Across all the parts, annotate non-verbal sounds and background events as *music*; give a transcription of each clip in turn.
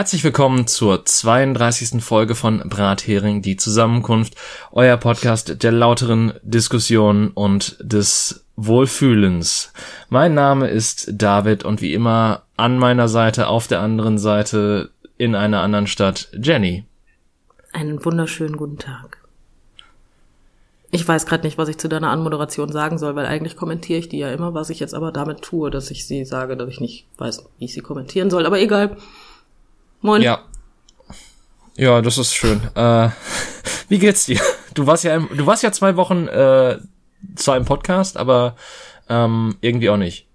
Herzlich willkommen zur 32. Folge von Brathering, die Zusammenkunft, euer Podcast der lauteren Diskussion und des Wohlfühlens. Mein Name ist David und wie immer an meiner Seite, auf der anderen Seite, in einer anderen Stadt, Jenny. Einen wunderschönen guten Tag. Ich weiß gerade nicht, was ich zu deiner Anmoderation sagen soll, weil eigentlich kommentiere ich die ja immer, was ich jetzt aber damit tue, dass ich sie sage, dass ich nicht weiß, wie ich sie kommentieren soll. Aber egal. Moin. Ja. Ja, das ist schön. Äh, *laughs* wie geht's dir? Du warst ja, du warst ja zwei Wochen äh, zwar im Podcast, aber ähm, irgendwie auch nicht.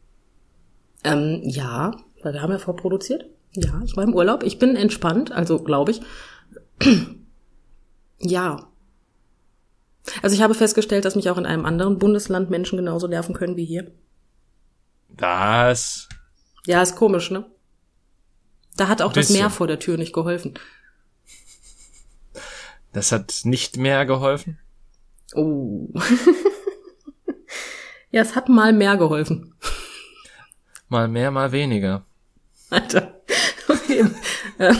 Ähm, ja, weil wir haben ja vorproduziert. Ja, ich war im Urlaub. Ich bin entspannt, also glaube ich. *clears throat* ja. Also ich habe festgestellt, dass mich auch in einem anderen Bundesland Menschen genauso nerven können wie hier. Was? Ja, ist komisch, ne? Da hat auch das Meer vor der Tür nicht geholfen. Das hat nicht mehr geholfen? Oh. *laughs* ja, es hat mal mehr geholfen. Mal mehr, mal weniger. Alter. Okay. *laughs*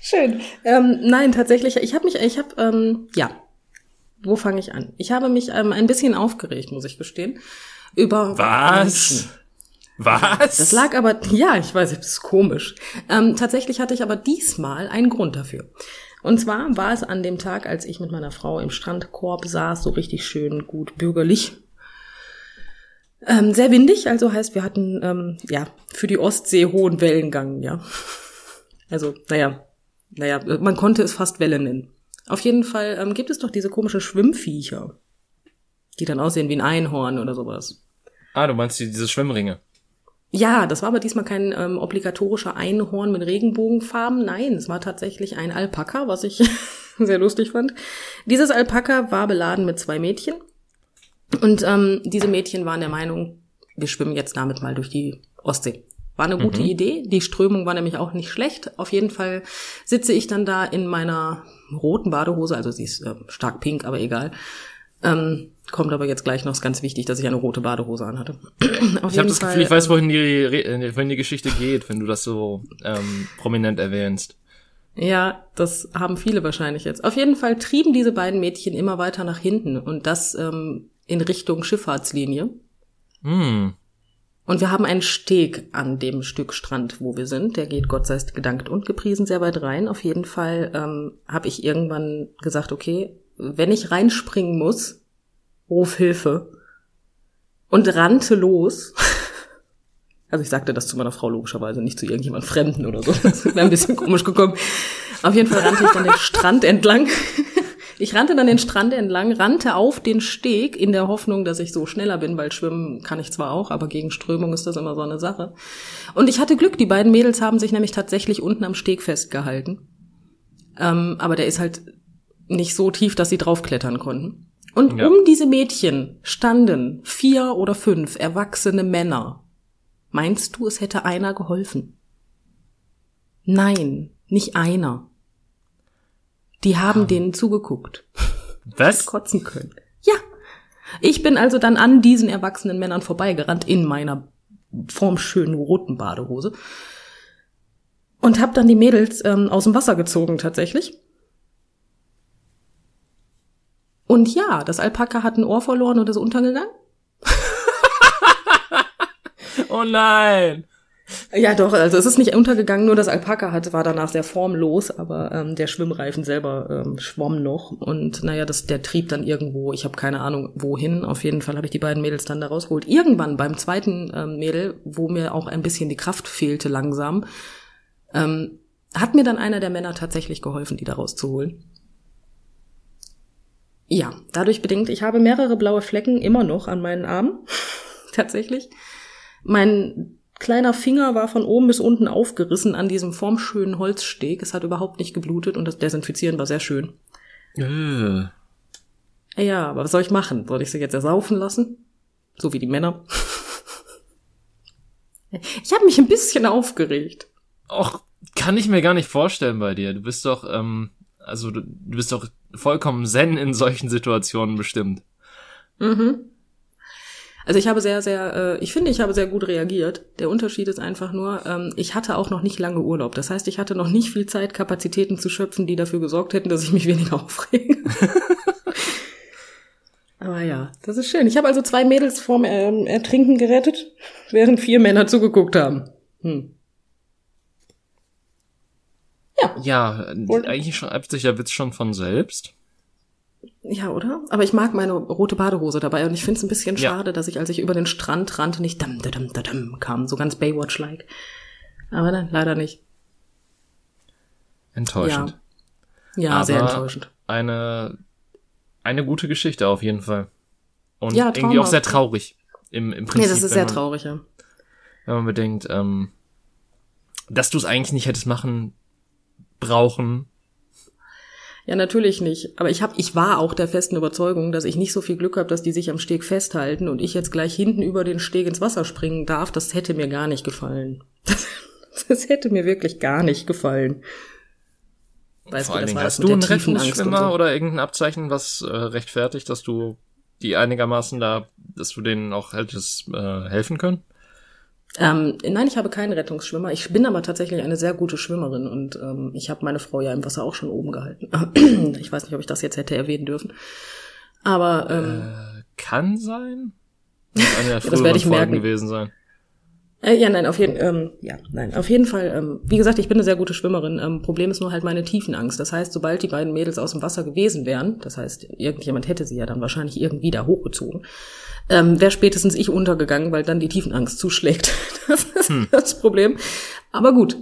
Schön. Ähm, nein, tatsächlich, ich habe mich, ich habe, ähm, ja, wo fange ich an? Ich habe mich ähm, ein bisschen aufgeregt, muss ich gestehen. Über Was? Menschen. Was? Das lag aber, ja, ich weiß, das ist komisch. Ähm, tatsächlich hatte ich aber diesmal einen Grund dafür. Und zwar war es an dem Tag, als ich mit meiner Frau im Strandkorb saß, so richtig schön gut bürgerlich. Ähm, sehr windig, also heißt, wir hatten ähm, ja für die Ostsee hohen Wellengang, ja. Also, naja, naja, man konnte es fast Welle nennen. Auf jeden Fall ähm, gibt es doch diese komischen Schwimmviecher, die dann aussehen wie ein Einhorn oder sowas. Ah, du meinst die, diese Schwimmringe? Ja, das war aber diesmal kein ähm, obligatorischer Einhorn mit Regenbogenfarben. Nein, es war tatsächlich ein Alpaka, was ich *laughs* sehr lustig fand. Dieses Alpaka war beladen mit zwei Mädchen. Und ähm, diese Mädchen waren der Meinung, wir schwimmen jetzt damit mal durch die Ostsee. War eine gute mhm. Idee. Die Strömung war nämlich auch nicht schlecht. Auf jeden Fall sitze ich dann da in meiner roten Badehose, also sie ist äh, stark pink, aber egal, ähm, kommt aber jetzt gleich noch, ist ganz wichtig, dass ich eine rote Badehose anhatte. *clears throat* ich habe das Fall, Gefühl, ich weiß, wohin die, äh, wohin die Geschichte geht, wenn du das so ähm, prominent erwähnst. Ja, das haben viele wahrscheinlich jetzt. Auf jeden Fall trieben diese beiden Mädchen immer weiter nach hinten und das ähm, in Richtung Schifffahrtslinie. Hm. Und wir haben einen Steg an dem Stück Strand, wo wir sind. Der geht Gott sei Dank gedankt und gepriesen sehr weit rein. Auf jeden Fall ähm, habe ich irgendwann gesagt, okay, wenn ich reinspringen muss, ruf Hilfe. Und rannte los. *laughs* Also ich sagte das zu meiner Frau logischerweise, nicht zu irgendjemand Fremden oder so. *laughs* Das wäre ein bisschen komisch gekommen. Auf jeden Fall rannte ich dann den Strand entlang. *laughs* Ich rannte dann den Strand entlang, rannte auf den Steg in der Hoffnung, dass ich so schneller bin, weil schwimmen kann ich zwar auch, aber gegen Strömung ist das immer so eine Sache. Und ich hatte Glück, die beiden Mädels haben sich nämlich tatsächlich unten am Steg festgehalten. Ähm, aber der ist halt nicht so tief, dass sie draufklettern konnten. Und ja. um diese Mädchen standen vier oder fünf erwachsene Männer. Meinst du, es hätte einer geholfen? Nein, nicht einer. Die haben um. denen zugeguckt. Was? Kotzen können. Ja. Ich bin also dann an diesen erwachsenen Männern vorbeigerannt in meiner formschönen roten Badehose und habe dann die Mädels ähm, aus dem Wasser gezogen tatsächlich Und ja, das Alpaka hat ein Ohr verloren und ist untergegangen. *laughs* oh nein. Ja, doch, also es ist nicht untergegangen, nur das Alpaka hat, war danach sehr formlos, aber ähm, der Schwimmreifen selber ähm, schwamm noch. Und naja, das, der trieb dann irgendwo, ich habe keine Ahnung wohin. Auf jeden Fall habe ich die beiden Mädels dann da rausgeholt. Irgendwann beim zweiten ähm, Mädel, wo mir auch ein bisschen die Kraft fehlte langsam, ähm, hat mir dann einer der Männer tatsächlich geholfen, die da rauszuholen. Ja, dadurch bedingt, ich habe mehrere blaue Flecken immer noch an meinen Armen. *laughs* Tatsächlich. Mein kleiner Finger war von oben bis unten aufgerissen an diesem formschönen Holzsteg. Es hat überhaupt nicht geblutet und das Desinfizieren war sehr schön. Äh. Ja, aber was soll ich machen? Soll ich sie jetzt ersaufen lassen? So wie die Männer. *laughs* ich habe mich ein bisschen aufgeregt. Och, kann ich mir gar nicht vorstellen bei dir. Du bist doch, ähm, also du, du bist doch vollkommen zen in solchen Situationen bestimmt. Mhm. Also ich habe sehr, sehr, äh, ich finde, ich habe sehr gut reagiert. Der Unterschied ist einfach nur, ähm, ich hatte auch noch nicht lange Urlaub. Das heißt, ich hatte noch nicht viel Zeit, Kapazitäten zu schöpfen, die dafür gesorgt hätten, dass ich mich *laughs* weniger aufrege. *laughs* Aber ja, das ist schön. Ich habe also zwei Mädels vorm ähm, Ertrinken gerettet, während vier Männer zugeguckt haben. Hm. Ja. Ja, eigentlich schreibt sich der Witz schon von selbst. Ja, oder? Aber ich mag meine rote Badehose dabei und ich finde es ein bisschen ja. schade, dass ich, als ich über den Strand rannte, nicht dam, dam, dam, dam kam, so ganz Baywatch-like. Aber nein, leider nicht. Enttäuschend. Ja, ja sehr enttäuschend. Eine, eine gute Geschichte auf jeden Fall. Und ja, irgendwie auch sehr traurig. Im, im Prinzip. Nee, das ist sehr man, traurig, ja. Wenn man bedenkt, ähm, dass du es eigentlich nicht hättest machen brauchen, ja, natürlich nicht. Aber ich hab, ich war auch der festen Überzeugung, dass ich nicht so viel Glück habe, dass die sich am Steg festhalten und ich jetzt gleich hinten über den Steg ins Wasser springen darf. Das hätte mir gar nicht gefallen. Das, *laughs* das hätte mir wirklich gar nicht gefallen. Weißt Vor allen Dingen, hast du einen Rettungsschwimmer so. oder irgendein Abzeichen, was äh, rechtfertigt, dass du die einigermaßen da, dass du denen auch hättest äh, helfen können? Ähm, nein, ich habe keinen Rettungsschwimmer. Ich bin aber tatsächlich eine sehr gute Schwimmerin und ähm, ich habe meine Frau ja im Wasser auch schon oben gehalten. *clears throat* ich weiß nicht, ob ich das jetzt hätte erwähnen dürfen. Aber ähm, äh, kann sein. *laughs* Das, eine der das werde ich Folgen merken. gewesen sein. Äh, ja, nein, auf jeden ähm, ja, nein, auf jeden Fall. Ähm, wie gesagt, ich bin eine sehr gute Schwimmerin. Ähm, Problem ist nur halt meine Tiefenangst. Das heißt, sobald die beiden Mädels aus dem Wasser gewesen wären, das heißt, irgendjemand hätte sie ja dann wahrscheinlich irgendwie da hochgezogen, ähm, wäre spätestens ich untergegangen, weil dann die Tiefenangst zuschlägt. *laughs* Das ist hm. das Problem. Aber gut,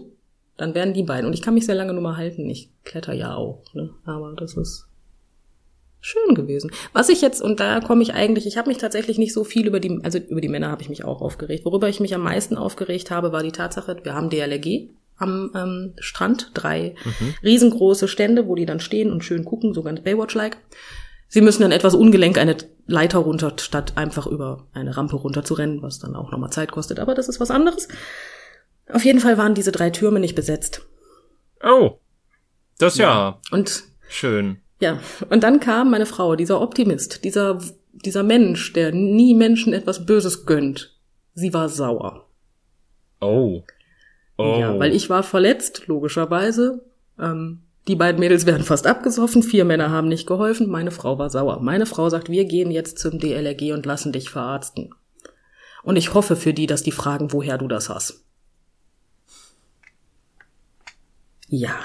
dann wären die beiden. Und ich kann mich sehr lange nur mal halten. Ich kletter ja auch, ne? Aber das ist schön gewesen. Was ich jetzt, und da komme ich eigentlich, ich habe mich tatsächlich nicht so viel über die, also über die Männer habe ich mich auch aufgeregt. Worüber ich mich am meisten aufgeregt habe, war die Tatsache, wir haben DLRG am ähm, Strand, drei mhm. riesengroße Stände, wo die dann stehen und schön gucken, so ganz Baywatch-like. Sie müssen dann etwas ungelenk eine Leiter runter, statt einfach über eine Rampe runter zu rennen, was dann auch nochmal Zeit kostet. Aber das ist was anderes. Auf jeden Fall waren diese drei Türme nicht besetzt. Oh. Das ja. ja. Und schön. Ja, und dann kam meine Frau, dieser Optimist, dieser, dieser Mensch, der nie Menschen etwas Böses gönnt. Sie war sauer. Oh. Oh. Ja, weil ich war verletzt, logischerweise. Ähm, die beiden Mädels werden fast abgesoffen, vier Männer haben nicht geholfen, meine Frau war sauer. Meine Frau sagt, wir gehen jetzt zum DLRG und lassen dich verarzten. Und ich hoffe für die, dass die fragen, woher du das hast. Ja. *laughs*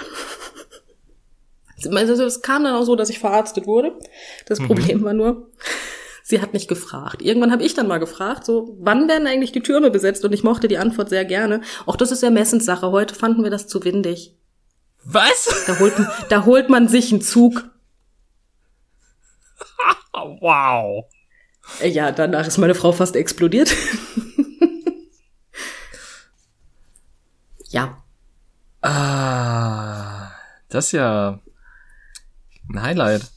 Also es kam dann auch so, dass ich verarztet wurde. Das mhm. Problem war nur, sie hat nicht gefragt. Irgendwann habe ich dann mal gefragt, so, wann werden eigentlich die Türme besetzt? Und ich mochte die Antwort sehr gerne. Auch das ist Ermessenssache. Heute fanden wir das zu windig. Was? Da holt, da holt man sich einen Zug. *laughs* wow. Ja, danach ist meine Frau fast explodiert. ja. Ah, das ist ja ein Highlight.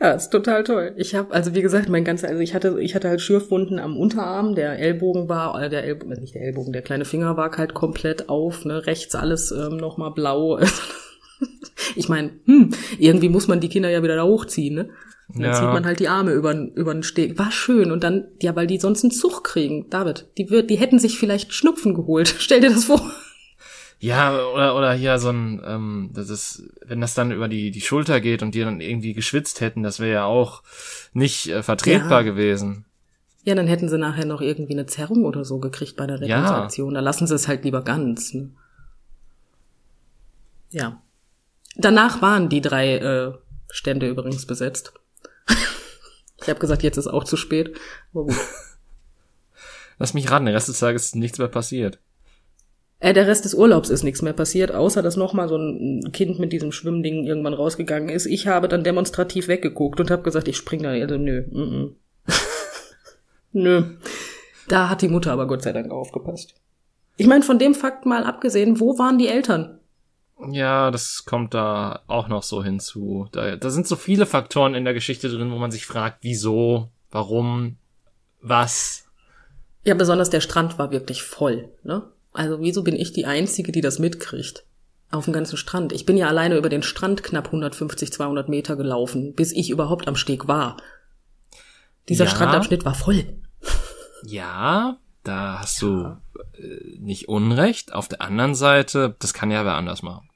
Ja, ist total toll. Ich habe also wie gesagt, mein ganzer also ich hatte ich hatte halt Schürfwunden am Unterarm, der Ellbogen war äh, der Ellbogen, nicht der Ellbogen, der kleine Finger war halt komplett auf, ne, rechts alles ähm, noch mal blau. *laughs* ich meine, hm, irgendwie muss man die Kinder ja wieder da hochziehen, ne? Und dann ja. zieht man halt die Arme über über den Steg. War schön und dann ja, weil die sonst einen Zug kriegen. David, die wird die hätten sich vielleicht Schnupfen geholt. *laughs* Stell dir das vor. Ja, oder, oder hier so ein, ähm, das ist, wenn das dann über die, die Schulter geht und die dann irgendwie geschwitzt hätten, das wäre ja auch nicht äh, vertretbar ja. gewesen. Ja, dann hätten sie nachher noch irgendwie eine Zerrung oder so gekriegt bei der Rettungsaktion. Ja. Da lassen sie es halt lieber ganz. Ne? Ja. Danach waren die drei äh, Stände übrigens besetzt. *laughs* ich habe gesagt, jetzt ist auch zu spät. Aber gut. *laughs* Lass mich ran, den Rest des Tages ist nichts mehr passiert. Äh, der Rest des Urlaubs ist nichts mehr passiert, außer dass nochmal so ein Kind mit diesem Schwimmding irgendwann rausgegangen ist. Ich habe dann demonstrativ weggeguckt und habe gesagt, ich spring da. Also nö, mm -mm. *laughs* nö. Da hat die Mutter aber Gott sei Dank aufgepasst. Ich meine, von dem Fakt mal abgesehen, wo waren die Eltern? Ja, das kommt da auch noch so hinzu. Da, da sind so viele Faktoren in der Geschichte drin, wo man sich fragt, wieso, warum, was. Ja, besonders der Strand war wirklich voll, ne? Also wieso bin ich die Einzige, die das mitkriegt? Auf dem ganzen Strand. Ich bin ja alleine über den Strand knapp 150, 200 Meter gelaufen, bis ich überhaupt am Steg war. Dieser ja. Strandabschnitt war voll. Ja, da hast du äh, nicht Unrecht. Auf der anderen Seite, das kann ja wer anders machen.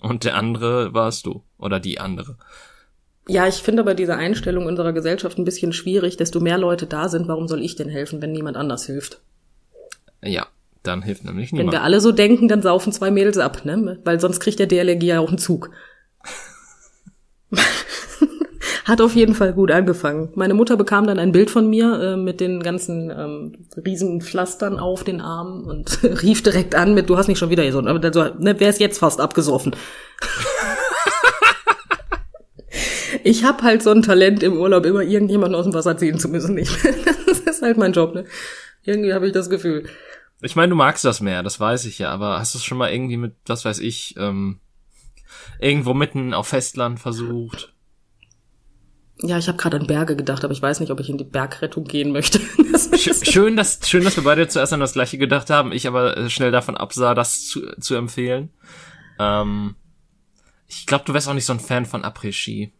Und der andere warst du. Oder die andere. Ja, ich finde aber diese Einstellung unserer Gesellschaft ein bisschen schwierig. Desto mehr Leute da sind, warum soll ich denn helfen, wenn niemand anders hilft? Ja, dann hilft nämlich Wenn niemand. wir alle so denken, dann saufen zwei Mädels ab, ne? Weil sonst kriegt der DLRG ja auch einen Zug. *laughs* Hat auf jeden Fall gut angefangen. Meine Mutter bekam dann ein Bild von mir äh, mit den ganzen ähm, riesen Pflastern auf den Armen und *laughs* rief direkt an mit, du hast nicht schon wieder gesund. Aber dann so, ne, wer ist jetzt fast abgesoffen? *laughs* ich habe halt so ein Talent im Urlaub, immer irgendjemanden aus dem Wasser ziehen zu müssen. Ich, das ist halt mein Job, ne? Irgendwie habe ich das Gefühl. Ich meine, du magst das mehr, das weiß ich ja, aber hast du es schon mal irgendwie mit, was weiß ich, ähm, irgendwo mitten auf Festland versucht? Ja, ich habe gerade an Berge gedacht, aber ich weiß nicht, ob ich in die Bergrettung gehen möchte. *laughs* Das Schön, dass, schön, dass wir beide zuerst an das gleiche gedacht haben, ich aber äh, schnell davon absah, das zu, zu empfehlen. Ähm, ich glaube, du wärst auch nicht so ein Fan von Après-Ski.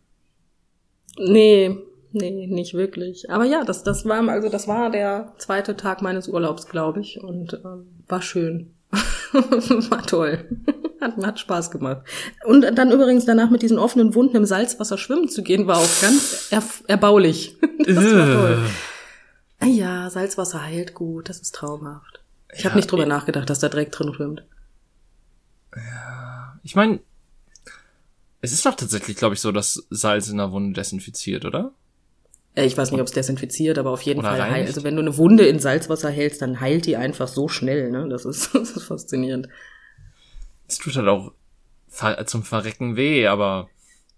nee, nee, nicht wirklich. Aber ja, das, das war also das war der zweite Tag meines Urlaubs, glaube ich, und ähm, war schön. *laughs* war toll. *laughs* Hat, hat Spaß gemacht. Und dann übrigens danach mit diesen offenen Wunden im Salzwasser schwimmen zu gehen, war auch ganz er, erbaulich. *laughs* Das war toll. Ah Ja, Salzwasser heilt gut, das ist traumhaft. Ich Ja, habe nicht drüber ich- nachgedacht, dass da Dreck drin schwimmt. Ich meine, es ist doch tatsächlich, glaube ich, so, dass Salz in der Wunde desinfiziert, oder? Äh, Ich weiß nicht, ob es desinfiziert, aber auf jeden Fall heilt. reinigt. Also wenn du eine Wunde in Salzwasser hältst, dann heilt die einfach so schnell. Ne? Das, ist, *laughs* das ist faszinierend. Es tut halt auch zum Verrecken weh, aber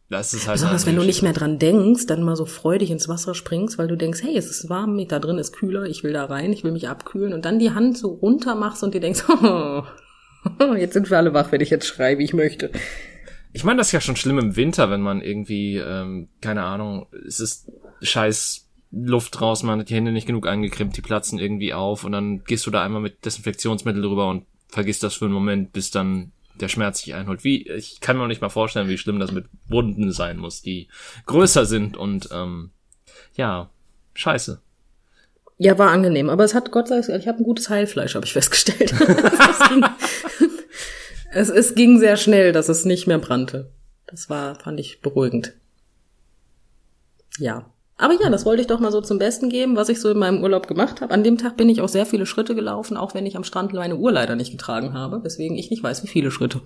das ist halt. Besonders wenn du nicht mehr dran denkst, dann mal so freudig ins Wasser springst, weil du denkst, hey, es ist warm, da drin ist kühler, ich will da rein, ich will mich abkühlen und dann die Hand so runter machst und dir denkst, *laughs* oh, jetzt sind wir alle wach, wenn ich jetzt schreie, wie ich möchte. Ich meine, das ist ja schon schlimm im Winter, wenn man irgendwie, ähm, keine Ahnung, es ist scheiß Luft draußen, man hat die Hände nicht genug eingecremt, die platzen irgendwie auf und dann gehst du da einmal mit Desinfektionsmittel drüber und vergisst das für einen Moment, bis dann der Schmerz sich einholt. Wie, ich kann mir noch nicht mal vorstellen, wie schlimm das mit Wunden sein muss, die größer sind und ähm, ja, scheiße. Ja, war angenehm, aber es hat Gott sei Dank, ich habe ein gutes Heilfleisch, habe ich festgestellt. *laughs* *laughs* *laughs* es, ging, es, ging sehr schnell, dass es nicht mehr brannte. Das war, fand ich beruhigend. Ja. Aber ja, das wollte ich doch mal so zum Besten geben, was ich so in meinem Urlaub gemacht habe. An dem Tag bin ich auch sehr viele Schritte gelaufen, auch wenn ich am Strand meine Uhr leider nicht getragen habe, weswegen ich nicht weiß, wie viele Schritte.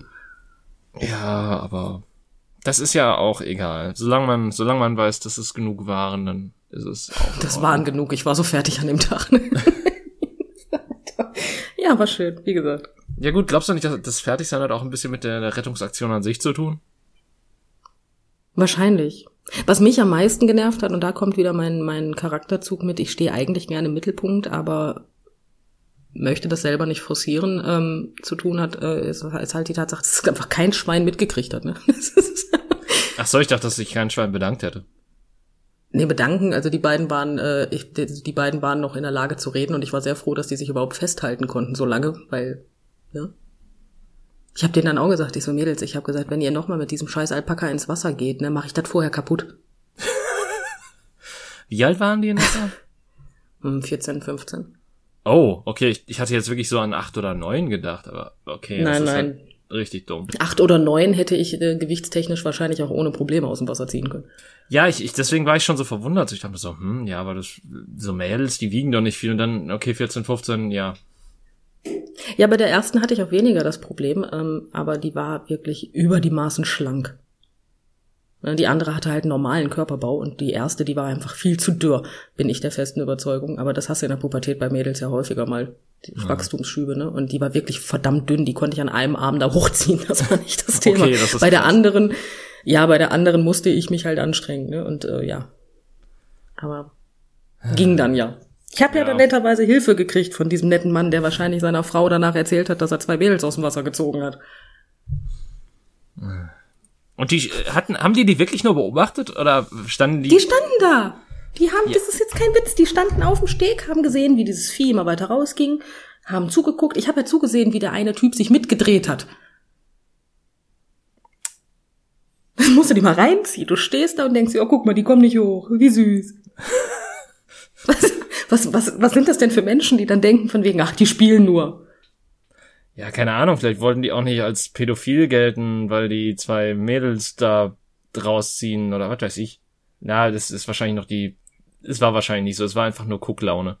Ja, aber das ist ja auch egal. Solange man, solange man weiß, dass es genug waren, dann ist es auch. Das waren genug, ich war so fertig an dem Tag. *laughs* ja, war schön, wie gesagt. Ja gut, glaubst du nicht, dass das Fertigsein hat auch ein bisschen mit der, Rettungsaktion an sich zu tun? Wahrscheinlich. Was mich am meisten genervt hat, und da kommt wieder mein, mein Charakterzug mit, ich stehe eigentlich gerne im Mittelpunkt, aber möchte das selber nicht forcieren, ähm, zu tun hat, äh, ist, ist halt die Tatsache, dass es einfach kein Schwein mitgekriegt hat. Ne? *laughs* Ach so, ich dachte, dass sich kein Schwein bedankt hätte. nee, bedanken, also die beiden waren, äh, ich, die, die beiden waren noch in der Lage zu reden und ich war sehr froh, dass die sich überhaupt festhalten konnten so lange, weil, ja. Ich habe denen dann auch gesagt, ich so Mädels, ich habe gesagt, wenn ihr nochmal mit diesem scheiß Alpaka ins Wasser geht, ne, mache ich das vorher kaputt. *laughs* Wie alt waren die in etwa? Hm, 14, 15. Oh, okay, ich, ich hatte jetzt wirklich so an acht oder neun gedacht, aber okay, Nein, das ist nein. Halt richtig dumm. Acht oder neun hätte ich äh, gewichtstechnisch wahrscheinlich auch ohne Probleme aus dem Wasser ziehen können. Ja, ich, ich deswegen war ich schon so verwundert. Ich dachte so, hm, ja, aber das so Mädels, die wiegen doch nicht viel und dann okay, 14, 15, ja. Ja, bei der ersten hatte ich auch weniger das Problem, ähm, aber die war wirklich über die Maßen schlank. Ja, Die andere hatte halt einen normalen Körperbau und die erste, die war einfach viel zu dürr, bin ich der festen Überzeugung. Aber das hast du in der Pubertät bei Mädels ja häufiger mal, die Wachstumsschübe, ne? Und die war wirklich verdammt dünn, die konnte ich an einem Arm da *laughs* hochziehen, das war nicht das Thema. Okay, das ist bei der krass. anderen, ja, bei der anderen musste ich mich halt anstrengen, ne? Und äh, ja. Aber ging dann ja. Ich habe ja. Ja. dann netterweise Hilfe gekriegt von diesem netten Mann, der wahrscheinlich seiner Frau danach erzählt hat, dass er zwei Mädels aus dem Wasser gezogen hat. Und die äh, hatten, haben die die wirklich nur beobachtet oder standen die? Die standen da. Die haben, das ist jetzt kein Witz, die standen auf dem Steg, haben gesehen, wie dieses Vieh immer weiter rausging, haben zugeguckt. Ich habe ja zugesehen, wie der eine Typ sich mitgedreht hat. Das musst du dir mal reinziehen. Du stehst da und denkst dir, oh, guck mal, die kommen nicht hoch. Wie süß. *laughs* Was, Was, was, sind das denn für Menschen, die dann denken von wegen, ach, die spielen nur? Ja, keine Ahnung, vielleicht wollten die auch nicht als pädophil gelten, weil die zwei Mädels da rausziehen oder was weiß ich. Na, das ist wahrscheinlich noch die, es war wahrscheinlich nicht so, es war einfach nur Gucklaune.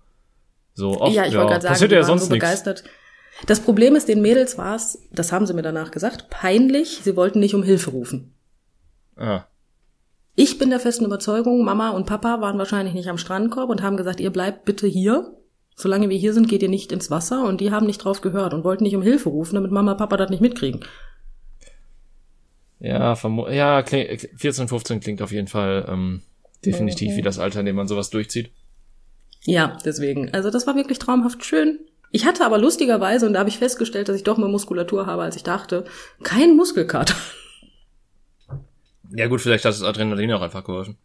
So, oft, ja, ich wollte gerade sagen, passiert die ja sonst so nichts. begeistert. Das Problem ist, den Mädels war es, das haben sie mir danach gesagt, peinlich, sie wollten nicht um Hilfe rufen. Ah, Ich bin der festen Überzeugung, Mama und Papa waren wahrscheinlich nicht am Strandkorb und haben gesagt, ihr bleibt bitte hier. Solange wir hier sind, geht ihr nicht ins Wasser und die haben nicht drauf gehört und wollten nicht um Hilfe rufen, damit Mama und Papa das nicht mitkriegen. ja, ja, kling, 14, 15 klingt auf jeden Fall ähm, definitiv Mhm. wie das Alter, in dem man sowas durchzieht. Ja, deswegen. Also das war wirklich traumhaft schön. Ich hatte aber lustigerweise, und da habe ich festgestellt, dass ich doch mehr Muskulatur habe, als ich dachte, keinen Muskelkater. Ja gut, vielleicht hat das Adrenalin auch einfach geholfen.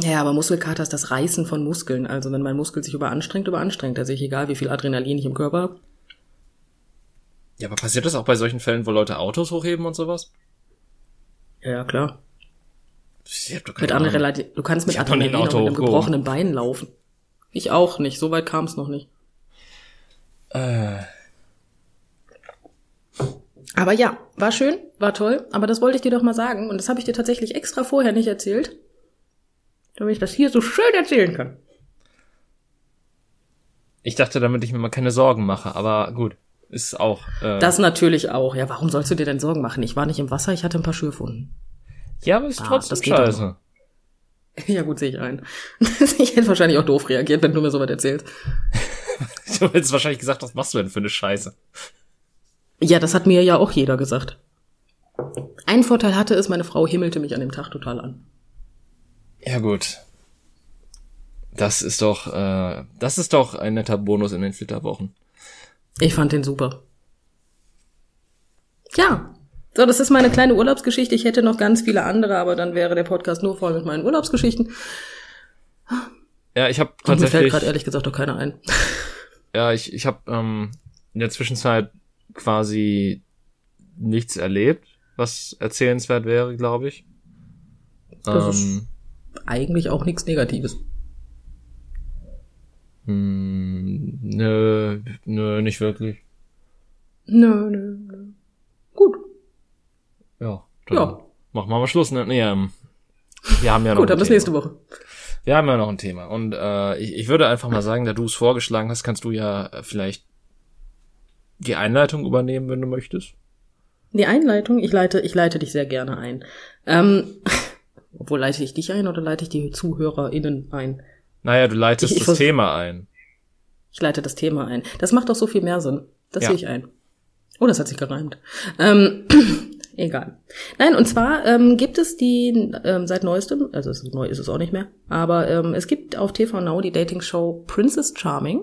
Ja, aber Muskelkater ist das Reißen von Muskeln. Also wenn mein Muskel sich überanstrengt, überanstrengt er sich, egal wie viel Adrenalin ich im Körper habe. Ja, aber passiert das auch bei solchen Fällen, wo Leute Autos hochheben und sowas? Ja, ja, klar. Ich hab doch Mit keine Ahnung. Adrenalin, du kannst mit Adrenalin auch mit einem gebrochenen Bein laufen. Ich auch nicht, so weit kam es noch nicht. Äh, Aber ja, war schön, war toll, aber das wollte ich dir doch mal sagen und das habe ich dir tatsächlich extra vorher nicht erzählt, damit ich das hier so schön erzählen kann. ich dachte, damit ich mir mal keine Sorgen mache, aber gut, ist auch. Äh, Das natürlich auch. Ja, warum sollst du dir denn Sorgen machen? Ich war nicht im Wasser, ich hatte ein paar Schürfwunden. ja, aber ist Ah, trotzdem das scheiße. *laughs* Ja, gut, sehe ich ein. *laughs* ich hätte wahrscheinlich auch doof reagiert, wenn du mir sowas erzählst. *laughs* Du hättest wahrscheinlich gesagt, was machst du denn für eine Scheiße? Ja, das hat mir ja auch jeder gesagt. Ein Vorteil hatte es, meine Frau himmelte mich an dem Tag total an. Ja gut. Das ist doch, äh, das ist doch ein netter Bonus in den Flitterwochen. Ich fand den super. Ja, so, das ist meine kleine Urlaubsgeschichte. Ich hätte noch ganz viele andere, aber dann wäre der Podcast nur voll mit meinen Urlaubsgeschichten. Ja, ich habe Und mir fällt tatsächlich, gerade ehrlich gesagt doch keiner ein. ja, ich, ich habe ähm, in der Zwischenzeit quasi nichts erlebt, was erzählenswert wäre, glaube ich. Das ist- Ähm, Eigentlich auch nichts Negatives. hm, nö, nö, nicht wirklich. Nö, nö, nö. Gut. Ja, dann Ja. machen wir mal Schluss. Ne? Nee, ähm, wir haben ja noch Gut, ein dann bis Thema. nächste Woche. Wir haben ja noch ein Thema. Und äh, ich, ich würde einfach mal sagen, da du es vorgeschlagen hast, kannst du ja vielleicht die Einleitung übernehmen, wenn du möchtest. Die Einleitung, ich leite, ich leite dich sehr gerne ein. Ähm, *laughs* obwohl leite ich dich ein oder leite ich die ZuhörerInnen ein? Naja, du leitest Ich- ich das Thema ein. Ich leite das Thema ein. Das macht doch so viel mehr Sinn. Das Ja. sehe ich ein. Oh, das hat sich gereimt. Ähm, *clears throat* egal. Nein, und zwar ähm, gibt es die ähm, seit neuestem, also neu ist es auch nicht mehr, aber ähm, es gibt auf TV Now die Dating-Show Princess Charming.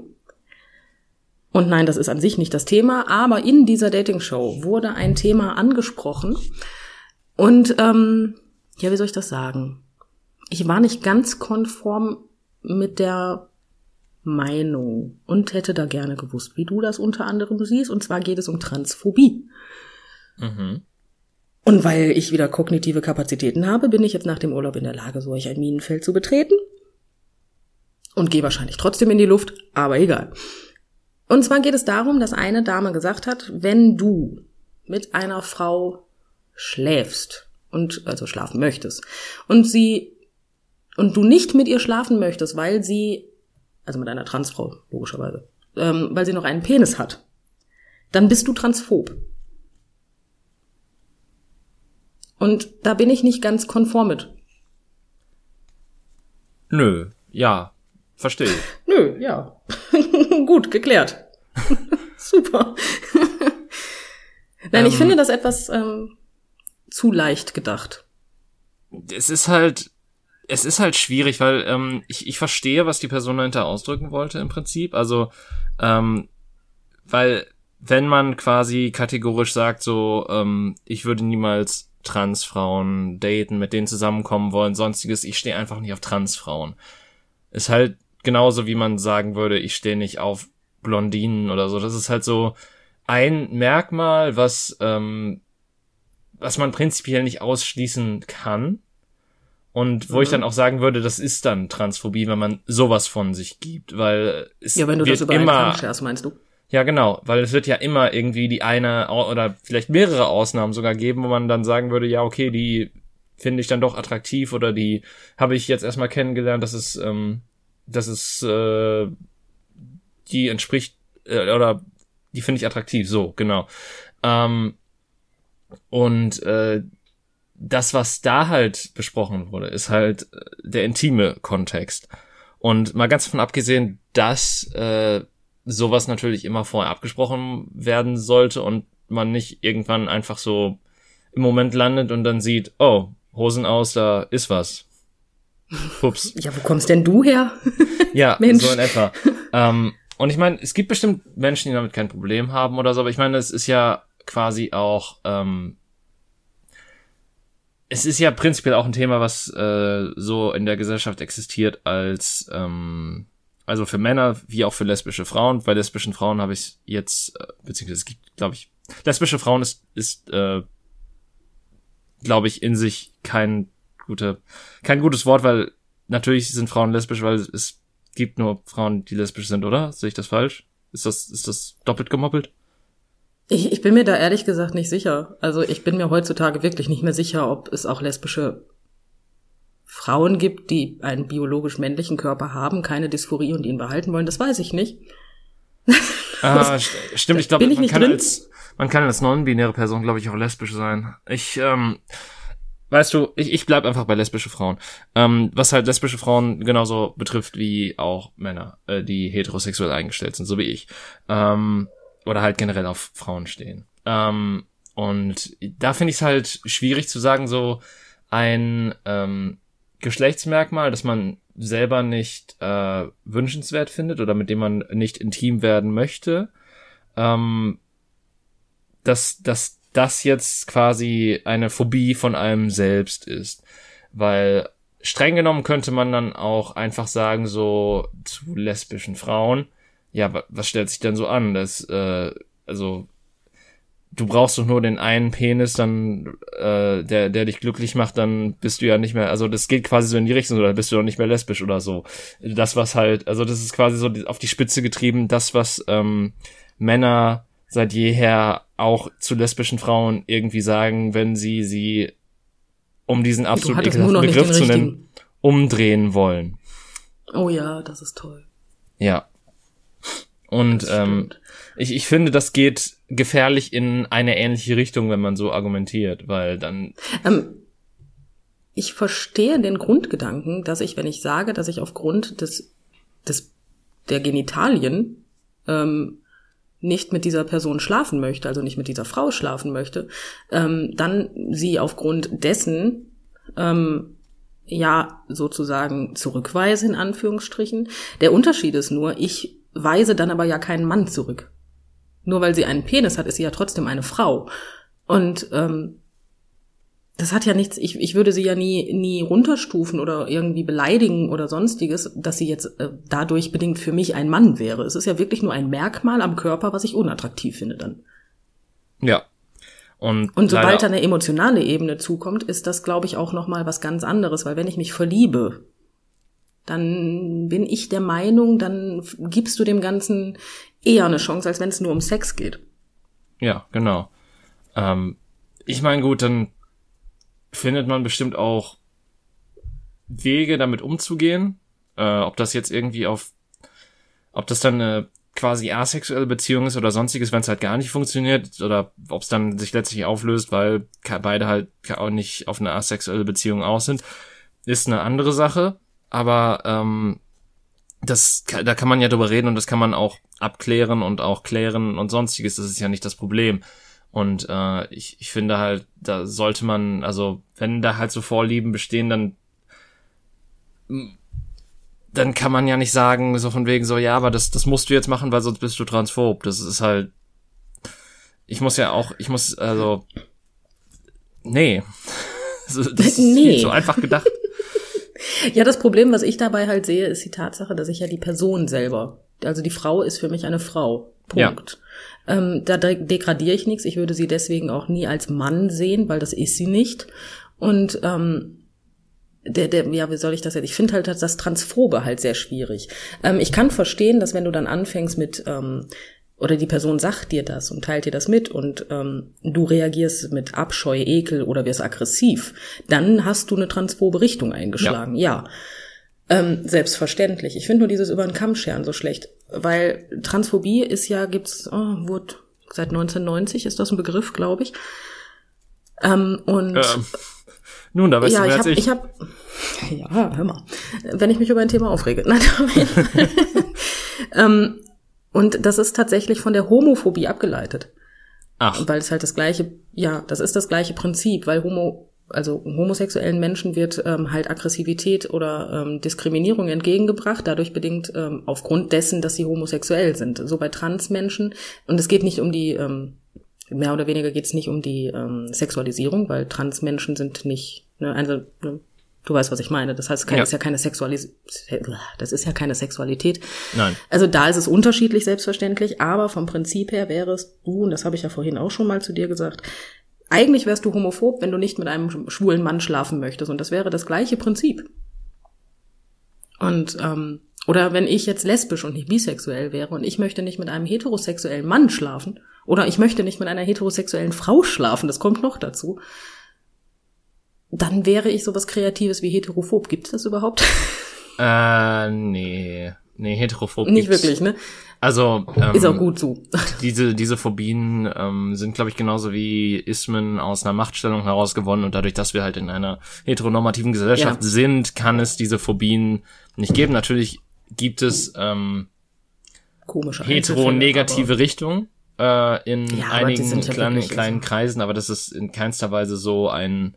Und nein, das ist an sich nicht das Thema, aber in dieser Dating-Show wurde ein Thema angesprochen. Und ähm, ja, wie soll ich das sagen? Ich war nicht ganz konform mit der Meinung und hätte da gerne gewusst, wie du das unter anderem siehst. Und zwar geht es um Transphobie. Mhm. Und weil ich wieder kognitive Kapazitäten habe, bin ich jetzt nach dem Urlaub in der Lage, solch ein Minenfeld zu betreten. Und gehe wahrscheinlich trotzdem in die Luft, aber egal. Und zwar geht es darum, dass eine Dame gesagt hat, wenn du mit einer Frau schläfst und also schlafen möchtest und sie und du nicht mit ihr schlafen möchtest, weil sie also mit einer Transfrau logischerweise, ähm, weil sie noch einen Penis hat, dann bist du transphob. Und da bin ich nicht ganz konform mit. Nö, ja, verstehe ich. Nö, ja. *laughs* Gut, geklärt. *laughs* Super. Nein, ich Ähm. finde das etwas ähm, zu leicht gedacht. Es ist halt, es ist halt schwierig, weil ähm, ich, ich verstehe, was die Person dahinter ausdrücken wollte im Prinzip. Also, ähm, weil wenn man quasi kategorisch sagt, so, ähm, ich würde niemals Transfrauen daten, mit denen zusammenkommen wollen, sonstiges, ich stehe einfach nicht auf Transfrauen. Ist halt genauso, wie man sagen würde, ich stehe nicht auf Blondinen oder so. Das ist halt so ein Merkmal, was, ähm, was man prinzipiell nicht ausschließen kann. Und wo mhm. ich dann auch sagen würde, das ist dann Transphobie, wenn man sowas von sich gibt, weil es Ja, wenn du wird das über immer, Kamm meinst du? Ja, genau, weil es wird ja immer irgendwie die eine oder vielleicht mehrere Ausnahmen sogar geben, wo man dann sagen würde, ja, okay, die finde ich dann doch attraktiv oder die habe ich jetzt erstmal kennengelernt, das ist, ähm, das ist, äh, die entspricht, äh, oder die finde ich attraktiv, so, genau. Ähm, und äh, das, was da halt besprochen wurde, ist halt äh, der intime Kontext. Und mal ganz davon abgesehen, dass äh, sowas natürlich immer vorher abgesprochen werden sollte und man nicht irgendwann einfach so im Moment landet und dann sieht, oh, Hosen aus, da ist was. Ups. Ja, wo kommst denn du her? *laughs* Ja, Mensch. so in etwa. ähm, und ich meine, es gibt bestimmt Menschen, die damit kein Problem haben oder so, aber ich meine, es ist ja quasi auch, ähm, es ist ja prinzipiell auch ein Thema, was äh, so in der Gesellschaft existiert als, ähm, also für Männer wie auch für lesbische Frauen. Bei lesbischen Frauen habe ich jetzt, äh, beziehungsweise es gibt, glaube ich, lesbische Frauen ist, ist äh, glaube ich, in sich kein gute, kein gutes Wort, weil natürlich sind Frauen lesbisch, weil es gibt nur Frauen, die lesbisch sind, oder? Sehe ich das falsch? Ist das, ist das doppelt gemoppelt? Ich, ich bin mir da ehrlich gesagt nicht sicher. Also ich bin mir heutzutage wirklich nicht mehr sicher, ob es auch lesbische Frauen gibt, die einen biologisch männlichen Körper haben, keine Dysphorie und ihn behalten wollen. Das weiß ich nicht. Ah, st stimmt, ich glaube, man kann als, man kann als non-binäre Person, glaube ich, auch lesbisch sein. Ich, ähm, weißt du, ich, ich bleib einfach bei lesbische Frauen. Ähm, was halt lesbische Frauen genauso betrifft wie auch Männer, äh, die heterosexuell eingestellt sind, so wie ich. Ähm, oder halt generell auf Frauen stehen. Ähm, und da finde ich es halt schwierig zu sagen, so ein ähm, Geschlechtsmerkmal, das man selber nicht äh, wünschenswert findet oder mit dem man nicht intim werden möchte, ähm, dass, dass das jetzt quasi eine Phobie von einem selbst ist. Weil streng genommen könnte man dann auch einfach sagen, so zu lesbischen Frauen, ja, wa- was stellt sich denn so an? Das, äh, also, du brauchst doch nur den einen Penis, dann, äh, der, der dich glücklich macht, dann bist du ja nicht mehr, also das geht quasi so in die Richtung, oder bist du doch nicht mehr lesbisch oder so. Das, was halt, also das ist quasi so auf die Spitze getrieben, das, was ähm, Männer seit jeher auch zu lesbischen Frauen irgendwie sagen, wenn sie sie, um diesen absolut ekelhaften Begriff zu nennen, umdrehen wollen. Oh ja, das ist toll. Ja. Und ähm, ich, ich finde, das geht gefährlich in eine ähnliche Richtung, wenn man so argumentiert, weil dann, Ähm, ich verstehe den Grundgedanken, dass ich, wenn ich sage, dass ich aufgrund des, des der Genitalien ähm, nicht mit dieser Person schlafen möchte, also nicht mit dieser Frau schlafen möchte, ähm, dann sie aufgrund dessen ähm, ja sozusagen zurückweise in Anführungsstrichen. Der Unterschied ist nur, ich weise dann aber ja keinen Mann zurück. Nur weil sie einen Penis hat, ist sie ja trotzdem eine Frau. Und ähm, das hat ja nichts, ich, ich würde sie ja nie, nie runterstufen oder irgendwie beleidigen oder sonstiges, dass sie jetzt äh, dadurch bedingt für mich ein Mann wäre. Es ist ja wirklich nur ein Merkmal am Körper, was ich unattraktiv finde dann. ja. Und, Und sobald da eine emotionale Ebene zukommt, ist das, glaube ich, auch nochmal was ganz anderes, weil wenn ich mich verliebe, dann bin ich der Meinung, dann gibst du dem Ganzen eher eine Chance, als wenn es nur um Sex geht. Ja, genau. Ähm, ich meine, gut, dann findet man bestimmt auch Wege, damit umzugehen. Äh, ob das jetzt irgendwie auf, ob das dann eine quasi asexuelle Beziehung ist oder sonstiges, wenn es halt gar nicht funktioniert, oder ob es dann sich letztlich auflöst, weil beide halt auch nicht auf eine asexuelle Beziehung aus sind, ist eine andere Sache. Aber ähm, das, da kann man ja drüber reden und das kann man auch abklären und auch klären und sonstiges. Das ist ja nicht das Problem. Und äh, ich, ich finde halt, da sollte man, also wenn da halt so Vorlieben bestehen, dann dann kann man ja nicht sagen, so von wegen so, ja, aber das, das musst du jetzt machen, weil sonst bist du transphob. Das ist halt, ich muss ja auch, ich muss, also, nee. *laughs* Das ist Nee. viel zu einfach gedacht. Ja, das Problem, was ich dabei halt sehe, ist die Tatsache, dass ich ja die Person selber, also die Frau ist für mich eine Frau. Punkt. Ähm, da de degradiere ich nichts. Ich würde sie deswegen auch nie als Mann sehen, weil das ist sie nicht. Und ähm, der, der, ja, wie soll ich das jetzt? Ich finde halt das Transphobe halt sehr schwierig. Ähm, ich kann verstehen, dass wenn du dann anfängst mit, ähm, oder die Person sagt dir das und teilt dir das mit und ähm, du reagierst mit Abscheu, Ekel oder wirst aggressiv, dann hast du eine transphobe Richtung eingeschlagen. Ja. ja. Ähm, selbstverständlich. Ich finde nur dieses über den Kamm scheren so schlecht, weil Transphobie ist ja, gibt's, oh, wurde seit 1990 ist das ein Begriff, glaube ich. Ähm, und ähm, nun, da weißt ja, du mehr ich hab, als ich. ich hab, ja, hör mal. Wenn ich mich über ein Thema aufrege. *laughs* Nein, *laughs* ähm, und das ist tatsächlich von der Homophobie abgeleitet. Ach. Weil es halt das gleiche, ja, das ist das gleiche Prinzip, weil Homo, also homosexuellen Menschen wird ähm, halt Aggressivität oder ähm, Diskriminierung entgegengebracht, dadurch bedingt ähm, aufgrund dessen, dass sie homosexuell sind. So bei Transmenschen, und es geht nicht um die ähm, mehr oder weniger geht es nicht um die ähm, Sexualisierung, weil Transmenschen sind nicht, ne, also ne, du weißt, was ich meine. Das heißt, es ja. ist ja keine Sexualität, das ist ja keine Sexualität. Nein. Also da ist es unterschiedlich selbstverständlich, aber vom Prinzip her wäre es du, und das habe ich ja vorhin auch schon mal zu dir gesagt, eigentlich wärst du homophob, wenn du nicht mit einem schwulen Mann schlafen möchtest. Und das wäre das gleiche Prinzip. Und ähm, oder wenn ich jetzt lesbisch und nicht bisexuell wäre und ich möchte nicht mit einem heterosexuellen Mann schlafen, oder ich möchte nicht mit einer heterosexuellen Frau schlafen, das kommt noch dazu, dann wäre ich sowas Kreatives wie heterophob. Gibt es das überhaupt? *laughs* Äh, nee. Nee, heterophob Nicht gibt's. wirklich, ne? Also ähm, ist auch gut so. *laughs* diese diese Phobien ähm, sind, glaube ich, genauso wie Ismen aus einer Machtstellung herausgewonnen und dadurch, dass wir halt in einer heteronormativen Gesellschaft ja. sind, kann es diese Phobien nicht geben. Natürlich gibt es ähm, komische heteronegative Richtungen äh, in ja, einigen ja kleinen, kleinen Kreisen, aber das ist in keinster Weise so ein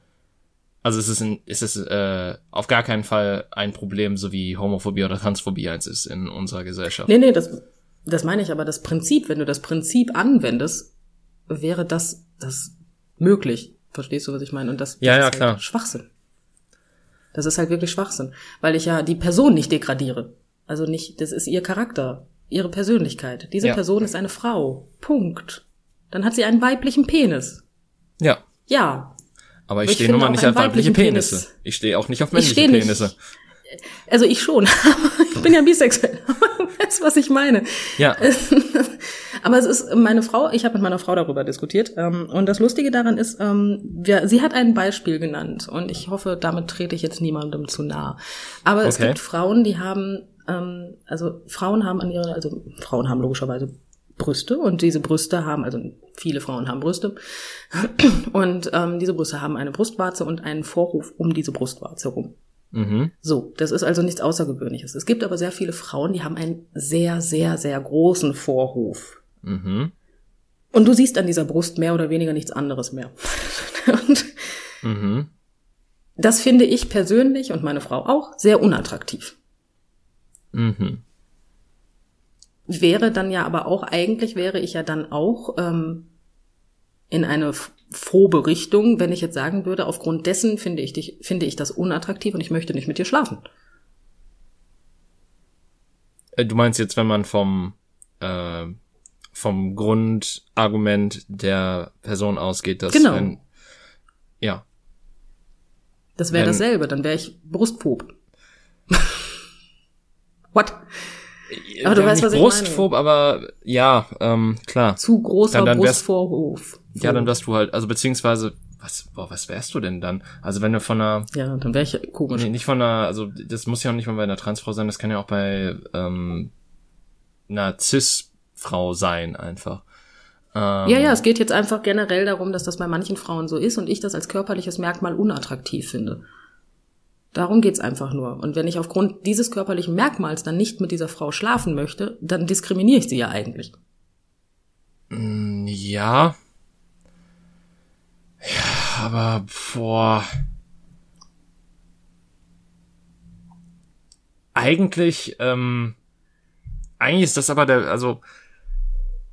also es ist, ein, es ist äh, auf gar keinen Fall ein Problem, so wie Homophobie oder Transphobie eins ist in unserer Gesellschaft. Nee, nee, das, das meine ich, aber das Prinzip, wenn du das Prinzip anwendest, wäre das, das möglich. Verstehst du, was ich meine? Und das, ja, das ja, ist klar. Halt Schwachsinn. Das ist halt wirklich Schwachsinn, weil ich ja die Person nicht degradiere. Also nicht, das ist ihr Charakter, ihre Persönlichkeit. Diese ja. Person ist eine Frau. Punkt. Dann hat sie einen weiblichen Penis. Ja. Ja. Aber ich, ich stehe nun mal nicht auf weibliche Penisse. Penis. Ich stehe auch nicht auf männliche Penisse. Nicht. Also ich schon. *laughs* ich bin ja bisexuell. *laughs* weißt was ich meine? Ja. *laughs* Aber es ist meine Frau, ich habe mit meiner Frau darüber diskutiert. Ähm, und das Lustige daran ist, ähm, wir, sie hat ein Beispiel genannt und ich hoffe, damit trete ich jetzt niemandem zu nah. Aber okay. es gibt Frauen, die haben, ähm, also Frauen haben an ihrer, also Frauen haben logischerweise Brüste und diese Brüste haben, also viele Frauen haben Brüste und ähm, diese Brüste haben eine Brustwarze und einen Vorhof um diese Brustwarze rum. Mhm. So, das ist also nichts Außergewöhnliches. Es gibt aber sehr viele Frauen, die haben einen sehr, sehr, sehr großen Vorhof. Mhm. Und du siehst an dieser Brust mehr oder weniger nichts anderes mehr. *laughs* mhm. Das finde ich persönlich und meine Frau auch sehr unattraktiv. Mhm. Wäre dann ja aber auch, eigentlich wäre ich ja dann auch ähm, in eine phobe Richtung, wenn ich jetzt sagen würde, aufgrund dessen finde ich dich, finde ich das unattraktiv und ich möchte nicht mit dir schlafen. Äh, du meinst jetzt, wenn man vom äh, vom Grundargument der Person ausgeht, dass genau. wenn, ja. Das wäre dasselbe, dann wäre ich Brustphob. *laughs* What? Aber du weißt, was ich Brustphob, meine. aber ja, ähm, klar. Zu großer dann, dann Brustvorhof. Ja, dann wärst du halt, also beziehungsweise, was, boah, was wärst du denn dann? Also wenn du von einer. Ja, dann wär ich komisch. Nee, nicht von einer, also das muss ja auch nicht mal bei einer Transfrau sein, das kann ja auch bei ähm, einer Cis-Frau sein, einfach. Ähm, ja, ja, es geht jetzt einfach generell darum, dass das bei manchen Frauen so ist und ich das als körperliches Merkmal unattraktiv finde. Darum geht's einfach nur. Und wenn ich aufgrund dieses körperlichen Merkmals dann nicht mit dieser Frau schlafen möchte, dann diskriminiere ich sie ja eigentlich. Mm, ja. Ja, aber boah. Eigentlich, ähm, eigentlich ist das aber der, also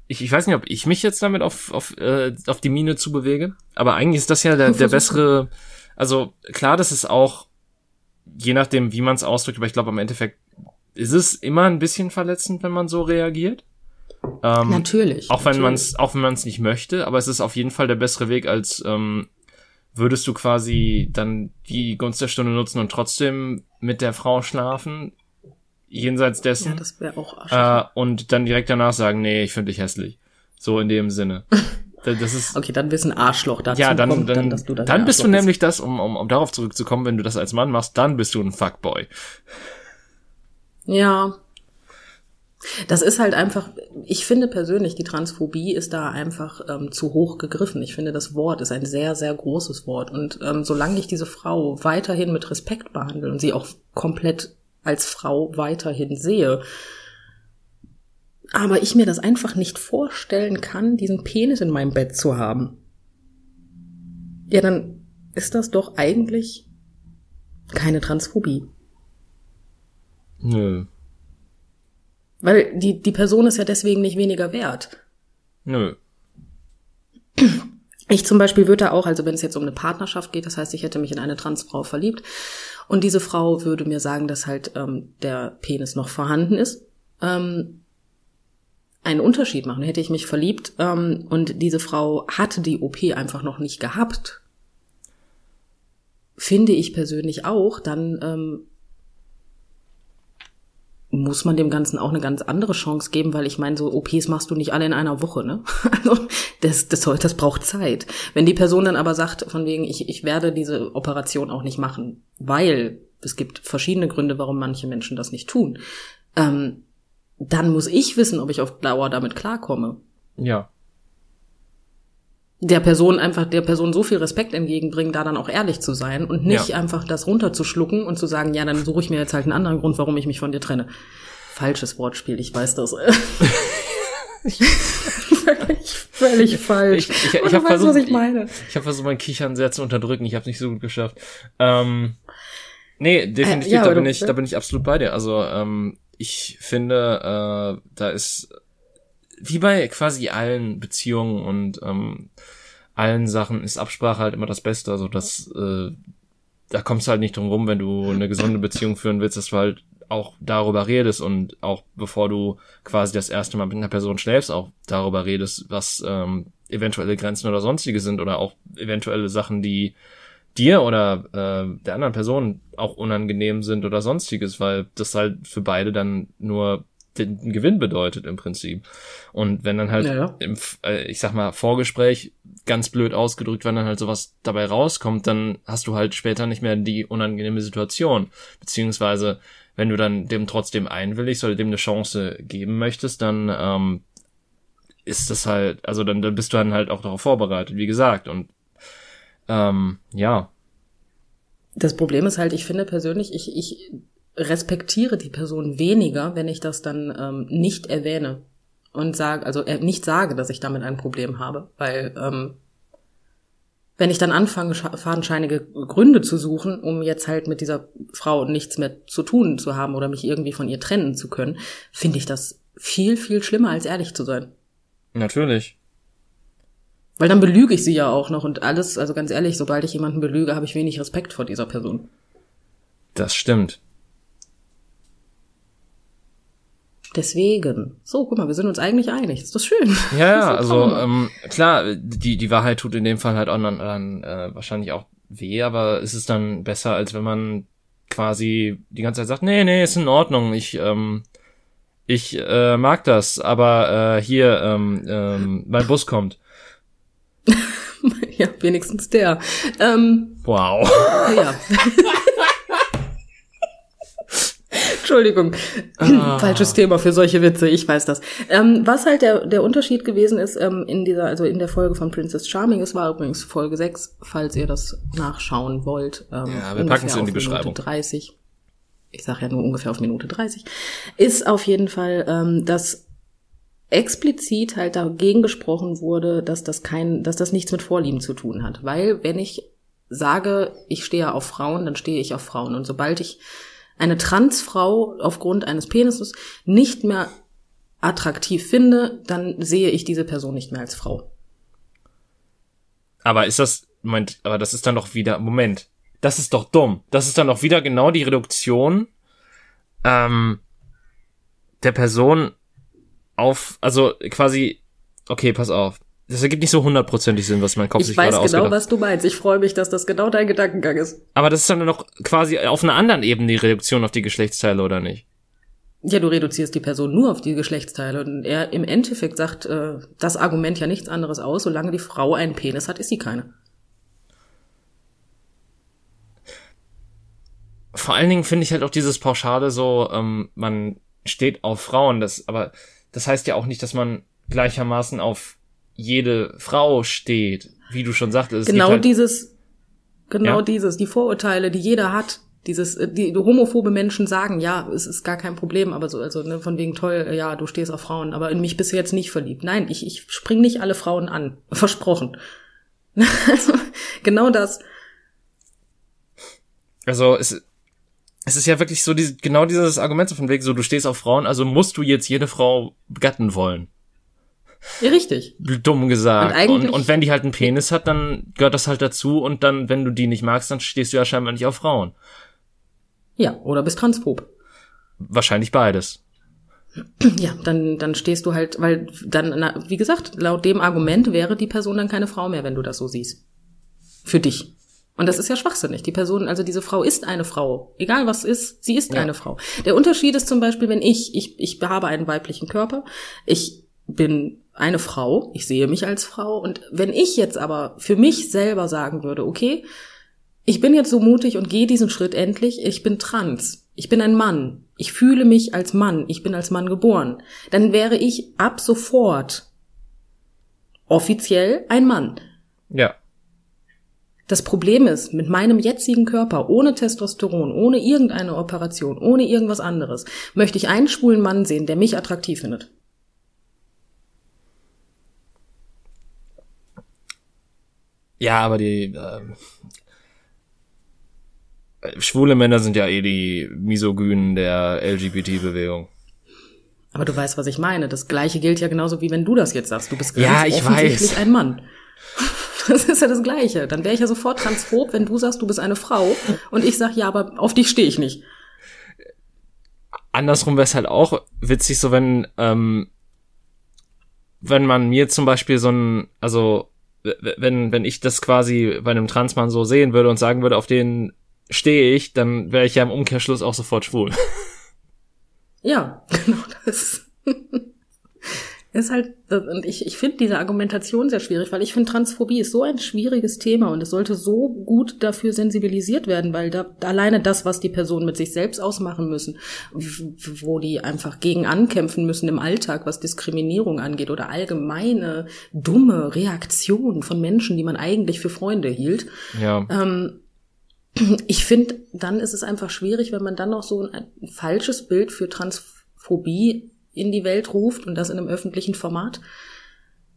ich, ich weiß nicht, ob ich mich jetzt damit auf, auf, äh, auf die Mine zubewege, aber eigentlich ist das ja der, der *laughs* bessere, also klar, das ist auch je nachdem, wie man es ausdrückt, aber ich glaube, am Endeffekt ist es immer ein bisschen verletzend, wenn man so reagiert. Ähm, natürlich. Auch wenn man es, auch wenn man es nicht möchte, aber es ist auf jeden Fall der bessere Weg, als ähm, würdest du quasi dann die Gunst der Stunde nutzen und trotzdem mit der Frau schlafen? Jenseits dessen? Ja, das wäre auch äh, Und dann direkt danach sagen, nee, ich finde dich hässlich. So in dem Sinne. *laughs* Das ist, okay, dann bist du ein Arschloch dazu ja, dann, kommt, dann, dann, dass du das dann bist du nämlich das, um, um, um darauf zurückzukommen, wenn du das als Mann machst, dann bist du ein Fuckboy. Ja. Das ist halt einfach, ich finde persönlich, die Transphobie ist da einfach ähm, zu hoch gegriffen. Ich finde, das Wort ist ein sehr, sehr großes Wort. Und ähm, solange ich diese Frau weiterhin mit Respekt behandle und sie auch komplett als Frau weiterhin sehe, aber ich mir das einfach nicht vorstellen kann, diesen Penis in meinem Bett zu haben. Ja, dann ist das doch eigentlich keine Transphobie. Nö. Weil die, die Person ist ja deswegen nicht weniger wert. Nö. Ich zum Beispiel würde auch, also wenn es jetzt um eine Partnerschaft geht, das heißt, ich hätte mich in eine Transfrau verliebt und diese Frau würde mir sagen, dass halt ähm, der Penis noch vorhanden ist, ähm, einen Unterschied machen. Hätte ich mich verliebt ähm, und diese Frau hatte die OP einfach noch nicht gehabt, finde ich persönlich auch, dann ähm, muss man dem Ganzen auch eine ganz andere Chance geben, weil ich meine, so OPs machst du nicht alle in einer Woche, ne? *laughs* Also das, das, das braucht Zeit. Wenn die Person dann aber sagt, von wegen, ich, ich werde diese Operation auch nicht machen, weil es gibt verschiedene Gründe, warum manche Menschen das nicht tun, ähm, dann muss ich wissen, ob ich auf Dauer damit klarkomme. Ja. Der Person einfach, der Person so viel Respekt entgegenbringen, da dann auch ehrlich zu sein und nicht ja. einfach das runterzuschlucken und zu sagen, ja, dann suche ich mir jetzt halt einen anderen Grund, warum ich mich von dir trenne. Falsches Wortspiel, ich weiß das. *laughs* völlig, völlig falsch. Ich, ich, ich habe versucht, was ich meine. Ich, ich habe versucht, mein Kichern sehr zu unterdrücken. Ich habe nicht so gut geschafft. Ähm, nee, definitiv, äh, ja, da bin ich, da bin ich absolut bei dir. Also ähm, ich finde, äh, da ist wie bei quasi allen Beziehungen und ähm, allen Sachen ist Absprache halt immer das Beste. Also das, äh, da kommst du halt nicht drum rum, wenn du eine gesunde Beziehung führen willst, dass du halt auch darüber redest und auch bevor du quasi das erste Mal mit einer Person schläfst, auch darüber redest, was ähm, eventuelle Grenzen oder sonstige sind oder auch eventuelle Sachen, die dir oder äh, der anderen Person auch unangenehm sind oder sonstiges, weil das halt für beide dann nur den Gewinn bedeutet im Prinzip. Und wenn dann halt, ja, Im, äh, ich sag mal, Vorgespräch, ganz blöd ausgedrückt, wenn dann halt sowas dabei rauskommt, dann hast du halt später nicht mehr die unangenehme Situation. Beziehungsweise, wenn du dann dem trotzdem einwilligst oder dem eine Chance geben möchtest, dann ähm, ist das halt, also dann, dann bist du dann halt auch darauf vorbereitet, wie gesagt. Und ähm, ja. Das Problem ist halt, ich finde persönlich, ich, ich respektiere die Person weniger, wenn ich das dann ähm, nicht erwähne und sage, also äh, nicht sage, dass ich damit ein Problem habe, weil ähm, wenn ich dann anfange, fadenscheinige Gründe zu suchen, um jetzt halt mit dieser Frau nichts mehr zu tun zu haben oder mich irgendwie von ihr trennen zu können, finde ich das viel, viel schlimmer, als ehrlich zu sein. Natürlich. Weil dann belüge ich sie ja auch noch und alles, also ganz ehrlich, sobald ich jemanden belüge, habe ich wenig Respekt vor dieser Person. Das stimmt. Deswegen. So, guck mal, wir sind uns eigentlich einig. Ist das schön? Ja, ja, *laughs* also ähm, klar, die, die Wahrheit tut in dem Fall halt anderen, dann äh, wahrscheinlich auch weh, aber ist es dann besser, als wenn man quasi die ganze Zeit sagt, nee, nee, ist in Ordnung, ich, ähm, ich äh, mag das, aber äh, hier, ähm, ähm, mein Bus kommt. *laughs* ja, wenigstens der. Ähm, wow. Ja. *laughs* Entschuldigung. Ah. Falsches Thema für solche Witze, ich weiß das. Ähm, was halt der, der Unterschied gewesen ist, ähm, in dieser, also in der Folge von Princess Charming, es war übrigens Folge 6, falls ihr das nachschauen wollt. Ähm, ja, wir packen es in die Beschreibung. Minute 30. Ich sage ja nur ungefähr auf Minute 30. Ist auf jeden Fall, ähm, dass explizit halt dagegen gesprochen wurde, dass das kein, dass das nichts mit Vorlieben zu tun hat. Weil wenn ich sage, ich stehe auf Frauen, dann stehe ich auf Frauen. Und sobald ich eine Transfrau aufgrund eines Penises nicht mehr attraktiv finde, dann sehe ich diese Person nicht mehr als Frau. Aber ist das, Moment, aber das ist dann doch wieder, Moment, das ist doch dumm. Das ist dann doch wieder genau die Reduktion ähm, der Person auf, also quasi, okay, pass auf. das ergibt nicht so hundertprozentig Sinn, was mein Kopf ich sich weiß gerade genau, ausgedacht was du meinst. Ich freue mich, dass das genau dein Gedankengang ist. Aber das ist dann noch quasi auf einer anderen Ebene die Reduktion auf die Geschlechtsteile, oder nicht? Ja, du reduzierst die Person nur auf die Geschlechtsteile. Und er im Endeffekt sagt äh, das Argument ja nichts anderes aus. Solange die Frau einen Penis hat, ist sie keine. Vor allen Dingen finde ich halt auch dieses Pauschale so, ähm, man steht auf Frauen, das, aber das heißt ja auch nicht, dass man gleichermaßen auf jede Frau steht, wie du schon sagtest. Genau halt, dieses, genau Ja. dieses, die Vorurteile, die jeder hat. Dieses, äh, die homophobe Menschen sagen, ja, es ist gar kein Problem, aber so, also ne, von wegen toll, äh, ja, du stehst auf Frauen, aber in mich bist du jetzt nicht verliebt. Nein, ich, ich spring nicht alle Frauen an. *laughs* Versprochen. *laughs* also, genau das. Also es, es ist ja wirklich so diese, genau dieses Argument so von wegen so, du stehst auf Frauen, also musst du jetzt jede Frau begatten wollen. Ja, richtig. Dumm gesagt. Und und, und wenn die halt einen Penis hat, dann gehört das halt dazu und dann, wenn du die nicht magst, dann stehst du ja scheinbar nicht auf Frauen. Ja, oder bist transphob. Wahrscheinlich beides. Ja, dann, dann stehst du halt, weil dann, na, wie gesagt, laut dem Argument wäre die Person dann keine Frau mehr, wenn du das so siehst. Für dich. Und das ist ja schwachsinnig. Die Person, also diese Frau ist eine Frau. Egal was ist, sie ist Ja. eine Frau. Der Unterschied ist zum Beispiel, wenn ich, ich, ich habe einen weiblichen Körper, ich bin eine Frau, ich sehe mich als Frau und wenn ich jetzt aber für mich selber sagen würde, okay, ich bin jetzt so mutig und gehe diesen Schritt endlich, ich bin trans, ich bin ein Mann, ich fühle mich als Mann, ich bin als Mann geboren, dann wäre ich ab sofort offiziell ein Mann. Ja. Das Problem ist, mit meinem jetzigen Körper, ohne Testosteron, ohne irgendeine Operation, ohne irgendwas anderes, möchte ich einen schwulen Mann sehen, der mich attraktiv findet. Ja, aber die ähm, schwule Männer sind ja eh die Misogynen der LGBT-Bewegung. Aber du weißt, was ich meine. Das Gleiche gilt ja genauso wie wenn du das jetzt sagst. Du bist Ja, ich offensichtlich weiß. ein Mann. Das ist ja das Gleiche. Dann wäre ich ja sofort transphob, wenn du sagst, du bist eine Frau und ich sag, ja, aber auf dich stehe ich nicht. Andersrum wäre es halt auch witzig, so wenn, ähm, wenn man mir zum Beispiel so ein, also wenn, wenn ich das quasi bei einem Transmann so sehen würde und sagen würde, auf den stehe ich, dann wäre ich ja im Umkehrschluss auch sofort schwul. Ja, *laughs* genau das. Ist halt, und ich, ich finde diese Argumentation sehr schwierig, weil ich finde, Transphobie ist so ein schwieriges Thema und es sollte so gut dafür sensibilisiert werden, weil da alleine das, was die Personen mit sich selbst ausmachen müssen, wo die einfach gegen ankämpfen müssen im Alltag, was Diskriminierung angeht oder allgemeine dumme Reaktionen von Menschen, die man eigentlich für Freunde hielt, Ja. ähm, ich finde, dann ist es einfach schwierig, wenn man dann noch so ein, ein falsches Bild für Transphobie in die Welt ruft und das in einem öffentlichen Format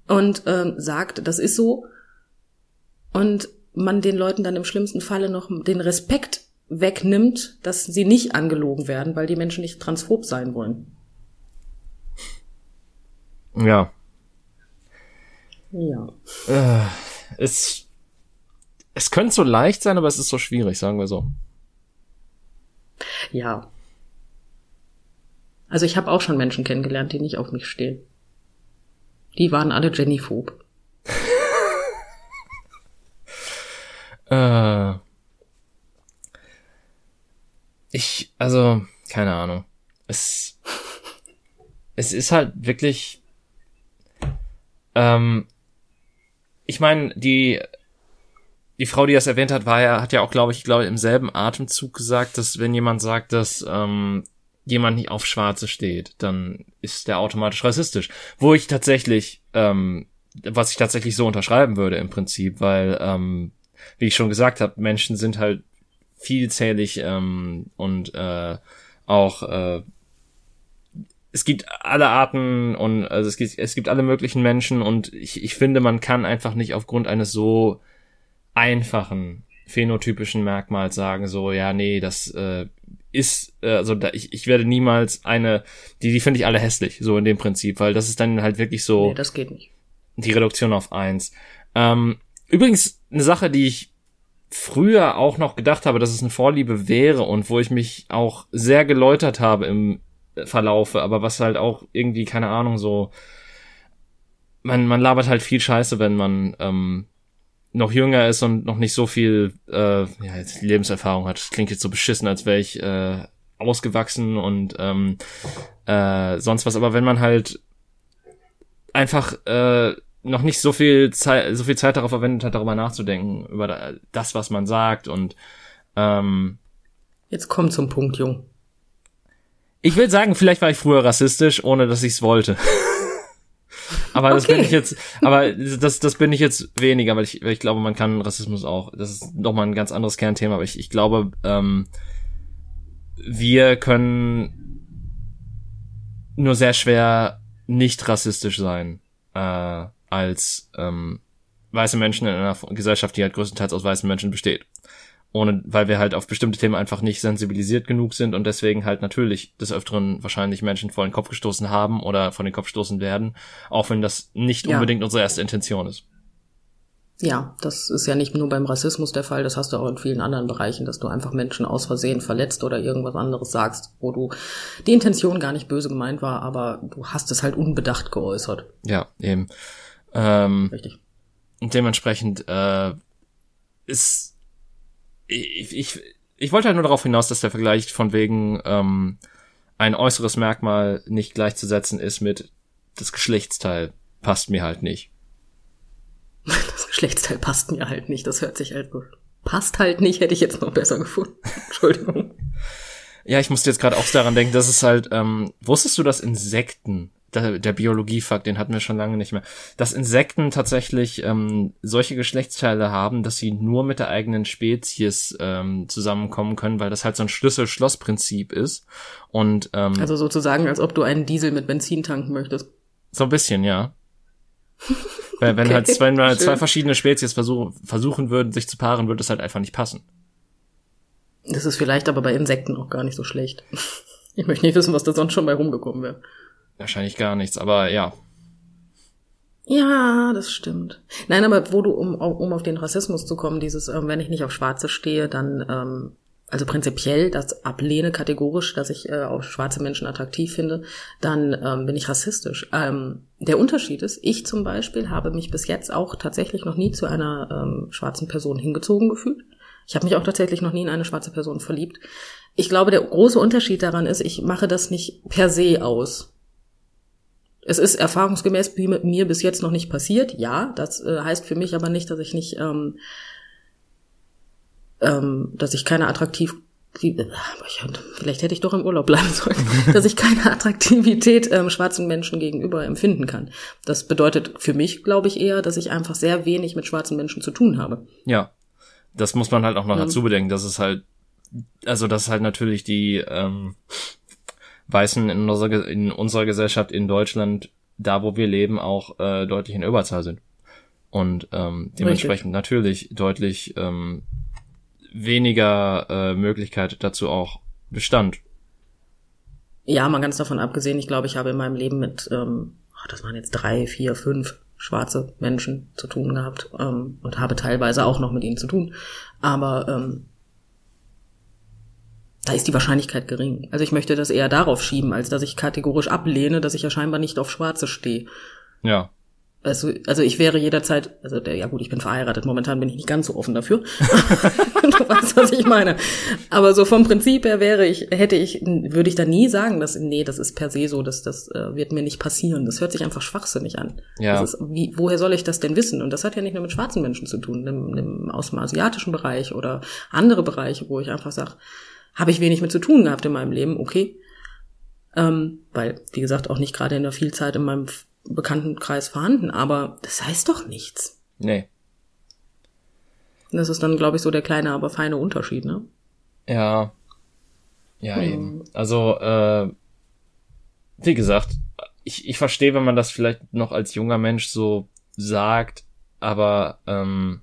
und ähm, sagt, das ist so und man den Leuten dann im schlimmsten Falle noch den Respekt wegnimmt, dass sie nicht angelogen werden, weil die Menschen nicht transphob sein wollen. Ja. Ja. Äh, es, es könnte so leicht sein, aber es ist so schwierig, sagen wir so. Ja. Also ich habe auch schon Menschen kennengelernt, die nicht auf mich stehen. Die waren alle Jennyphob. *laughs* Äh, ich, also, keine Ahnung. Es, es ist halt wirklich, ähm, ich meine, die, die Frau, die das erwähnt hat, war ja, hat ja auch, glaube ich, glaube im selben Atemzug gesagt, dass wenn jemand sagt, dass ähm, jemand nicht auf Schwarze steht, dann ist der automatisch rassistisch. Wo ich tatsächlich, ähm, was ich tatsächlich so unterschreiben würde im Prinzip, weil, ähm, wie ich schon gesagt habe, Menschen sind halt vielzählig ähm, und äh, auch äh, es gibt alle Arten und also es gibt es gibt alle möglichen Menschen und ich, ich finde man kann einfach nicht aufgrund eines so einfachen phänotypischen Merkmals sagen so ja nee das äh, ist äh, also da, ich, ich werde niemals eine die die finde ich alle hässlich so in dem Prinzip weil das ist dann halt wirklich so Nee, das geht nicht. die Reduktion auf eins. Ähm, übrigens eine Sache, die ich früher auch noch gedacht habe, dass es eine Vorliebe wäre und wo ich mich auch sehr geläutert habe im Verlaufe, aber was halt auch irgendwie, keine Ahnung, so man, man labert halt viel Scheiße, wenn man ähm, noch jünger ist und noch nicht so viel äh, ja, jetzt Lebenserfahrung hat. Das klingt jetzt so beschissen, als wäre ich äh, ausgewachsen und ähm, äh, sonst was. Aber wenn man halt einfach äh, noch nicht so viel Zeit, so viel Zeit darauf verwendet hat, darüber nachzudenken, über das, was man sagt und ähm, Jetzt komm zum Punkt, Jung. Ich will sagen, vielleicht war ich früher rassistisch, ohne dass ich es wollte. *laughs* aber das okay. bin ich jetzt, aber das, das bin ich jetzt weniger, weil ich, weil ich glaube, man kann Rassismus auch, das ist nochmal ein ganz anderes Kernthema, aber ich, ich glaube, ähm, wir können nur sehr schwer nicht rassistisch sein äh, als ähm, weiße Menschen in einer Gesellschaft, die halt größtenteils aus weißen Menschen besteht ohne, weil wir halt auf bestimmte Themen einfach nicht sensibilisiert genug sind und deswegen halt natürlich des Öfteren wahrscheinlich Menschen vor den Kopf gestoßen haben oder vor den Kopf stoßen werden, auch wenn das nicht ja. unbedingt unsere erste Intention ist. Ja, das ist ja nicht nur beim Rassismus der Fall, das hast du auch in vielen anderen Bereichen, dass du einfach Menschen aus Versehen verletzt oder irgendwas anderes sagst, wo du die Intention gar nicht böse gemeint war, aber du hast es halt unbedacht geäußert. Ja, eben. Ähm, Richtig. Und dementsprechend äh, ist ich, ich, ich wollte halt nur darauf hinaus, dass der Vergleich von wegen ähm, ein äußeres Merkmal nicht gleichzusetzen ist mit das Geschlechtsteil passt mir halt nicht. *laughs* Das Geschlechtsteil passt mir halt nicht. Das hört sich halt passt halt nicht, hätte ich jetzt noch besser gefunden. *laughs* Entschuldigung. Ja, ich musste jetzt gerade auch daran denken, dass es halt, ähm, wusstest du, dass Insekten der, der Biologiefakt, den hatten wir schon lange nicht mehr, dass Insekten tatsächlich ähm, solche Geschlechtsteile haben, dass sie nur mit der eigenen Spezies ähm, zusammenkommen können, weil das halt so ein Schlüssel-Schloss-Prinzip ist. Und ähm, also sozusagen, als ob du einen Diesel mit Benzin tanken möchtest. So ein bisschen, ja. *laughs* wenn, wenn okay, halt zwei, zwei verschiedene Spezies versuch, versuchen würden, sich zu paaren, würde es halt einfach nicht passen. Das ist vielleicht aber bei Insekten auch gar nicht so schlecht. *laughs* Ich möchte nicht wissen, was da sonst schon bei rumgekommen wäre. Wahrscheinlich gar nichts, aber ja. Ja, das stimmt. Nein, aber wo du, um, um auf den Rassismus zu kommen, dieses, ähm, wenn ich nicht auf Schwarze stehe, dann, ähm, also prinzipiell das ablehne kategorisch, dass ich äh, auch schwarze Menschen attraktiv finde, dann ähm, bin ich rassistisch. Ähm, der Unterschied ist, ich zum Beispiel habe mich bis jetzt auch tatsächlich noch nie zu einer ähm, schwarzen Person hingezogen gefühlt. Ich habe mich auch tatsächlich noch nie in eine schwarze Person verliebt. Ich glaube, der große Unterschied daran ist, ich mache das nicht per se aus. Es ist erfahrungsgemäß mit mir bis jetzt noch nicht passiert. Ja, das äh, heißt für mich aber nicht, dass ich nicht, ähm, ähm, dass ich keine attraktiv vielleicht hätte ich doch im Urlaub bleiben sollen, *laughs* dass ich keine Attraktivität ähm, schwarzen Menschen gegenüber empfinden kann. Das bedeutet für mich, glaube ich, eher, dass ich einfach sehr wenig mit schwarzen Menschen zu tun habe. Ja, das muss man halt auch noch ja. dazu bedenken, dass es halt, also dass halt natürlich die ähm, Weißen in unserer, in unserer Gesellschaft in Deutschland, da wo wir leben, auch äh, deutlich in Überzahl sind. Und ähm, dementsprechend Richtig. natürlich deutlich ähm, weniger äh, Möglichkeit dazu auch bestand. Ja, mal ganz davon abgesehen, ich glaube, ich habe in meinem Leben mit, ähm, das waren jetzt drei, vier, fünf schwarze Menschen zu tun gehabt ähm, und habe teilweise auch noch mit ihnen zu tun. Aber ähm, da ist die Wahrscheinlichkeit gering. Also ich möchte das eher darauf schieben, als dass ich kategorisch ablehne, dass ich ja scheinbar nicht auf Schwarze stehe. Ja. Also, also ich wäre jederzeit, also der, ja gut, ich bin verheiratet, momentan bin ich nicht ganz so offen dafür. *laughs* du weißt, was ich meine. Aber so vom Prinzip her wäre ich, hätte ich, würde ich da nie sagen, dass, nee, das ist per se so, dass das äh, wird mir nicht passieren. Das hört sich einfach schwachsinnig an. Ja. Ist, wie, woher soll ich das denn wissen? Und das hat ja nicht nur mit schwarzen Menschen zu tun, im, im, aus dem asiatischen Bereich oder andere Bereiche, wo ich einfach sage, habe ich wenig mit zu tun gehabt in meinem Leben, okay. Ähm, weil, wie gesagt, auch nicht gerade in der Vielzeit in meinem Bekanntenkreis vorhanden, aber das heißt doch nichts. Nee. Das ist dann, glaube ich, so der kleine, aber feine Unterschied, ne? Ja. Ja, hm. eben. Also, äh, wie gesagt, ich, ich verstehe, wenn man das vielleicht noch als junger Mensch so sagt, aber ähm,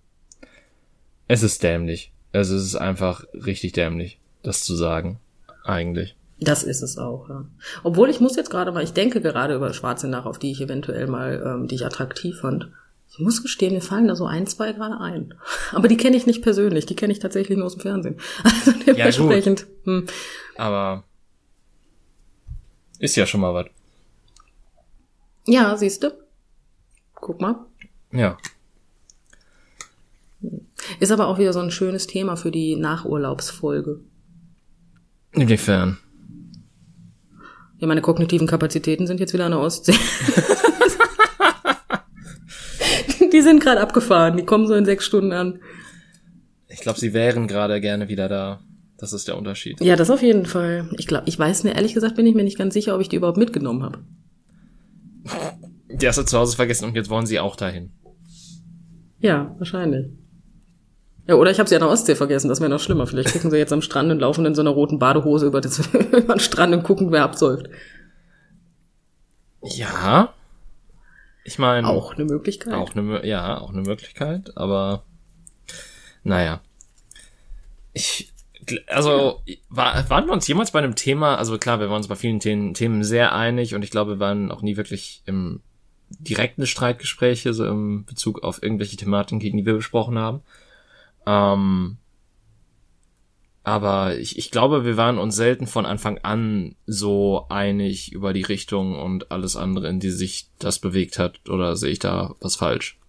es ist dämlich. Also es ist einfach richtig dämlich das zu sagen, eigentlich. Das ist es auch, ja. Obwohl ich muss jetzt gerade mal, ich denke gerade über Schwarze nach, auf die ich eventuell mal, ähm, die ich attraktiv fand. Ich muss gestehen, mir fallen da so ein, zwei gerade ein. *laughs* Aber die kenne ich nicht persönlich, die kenne ich tatsächlich nur aus dem Fernsehen. *laughs* Also dementsprechend. Ja, hm. Aber ist ja schon mal was. Ja, siehst du. Guck mal. Ja. Ist aber auch wieder so ein schönes Thema für die Nachurlaubsfolge. Inwiefern? Ja, meine kognitiven Kapazitäten sind jetzt wieder an der Ostsee. *laughs* die sind gerade abgefahren, die kommen so in sechs Stunden an. Ich glaube, sie wären gerade gerne wieder da. Das ist der Unterschied. Ja, das auf jeden Fall. Ich glaube, ich weiß mir, ehrlich gesagt, bin ich mir nicht ganz sicher, ob ich die überhaupt mitgenommen habe. Die hast du zu Hause vergessen und jetzt wollen sie auch dahin. Ja, wahrscheinlich. Ja, oder ich habe sie an der Ostsee vergessen, das wäre noch schlimmer. Vielleicht gucken sie jetzt am Strand und laufen in so einer roten Badehose über, das, *laughs* über den Strand und gucken, wer absäuft. Ja. Ich meine. Auch eine Möglichkeit. Auch eine, ja, auch eine Möglichkeit, aber naja. Ich, also, war, waren wir uns jemals bei einem Thema, also klar, wir waren uns bei vielen Themen, Themen sehr einig und ich glaube, wir waren auch nie wirklich im direkten Streitgespräche, so im Bezug auf irgendwelche Thematiken, die wir besprochen haben. Ähm, aber ich, ich glaube, wir waren uns selten von Anfang an so einig über die Richtung und alles andere, in die sich das bewegt hat. Oder sehe ich da was falsch?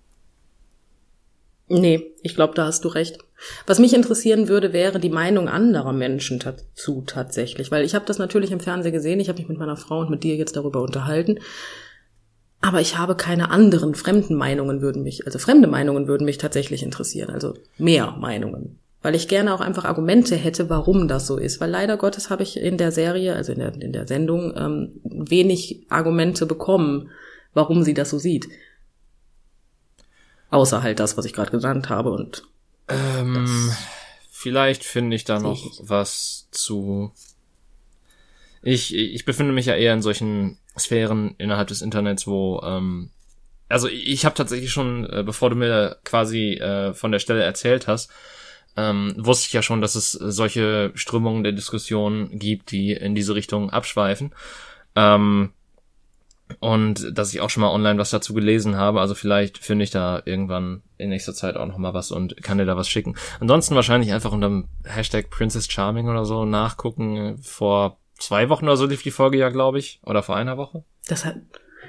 Nee, ich glaube, da hast du recht. Was mich interessieren würde, wäre die Meinung anderer Menschen dazu tatsächlich, weil ich habe das natürlich im Fernsehen gesehen, ich habe mich mit meiner Frau und mit dir jetzt darüber unterhalten, aber ich habe keine anderen fremden Meinungen würden mich, also fremde Meinungen würden mich tatsächlich interessieren, also mehr Meinungen, weil ich gerne auch einfach Argumente hätte, warum das so ist, weil leider Gottes habe ich in der Serie, also in der, in der Sendung, ähm, wenig Argumente bekommen, warum sie das so sieht. Außer halt das, was ich gerade genannt habe und ähm, vielleicht finde ich da noch was zu. Ich, ich befinde mich ja eher in solchen Sphären innerhalb des Internets, wo ähm, also ich habe tatsächlich schon, äh, bevor du mir quasi äh, von der Stelle erzählt hast, ähm, wusste ich ja schon, dass es solche Strömungen der Diskussion gibt, die in diese Richtung abschweifen. Ähm, und dass ich auch schon mal online was dazu gelesen habe. Also vielleicht finde ich da irgendwann in nächster Zeit auch noch mal was und kann dir da was schicken. Ansonsten wahrscheinlich einfach unter dem Hashtag Princess Charming oder so nachgucken. Vor zwei Wochen oder so lief die Folge ja, glaube ich. Oder vor einer Woche. Das hat,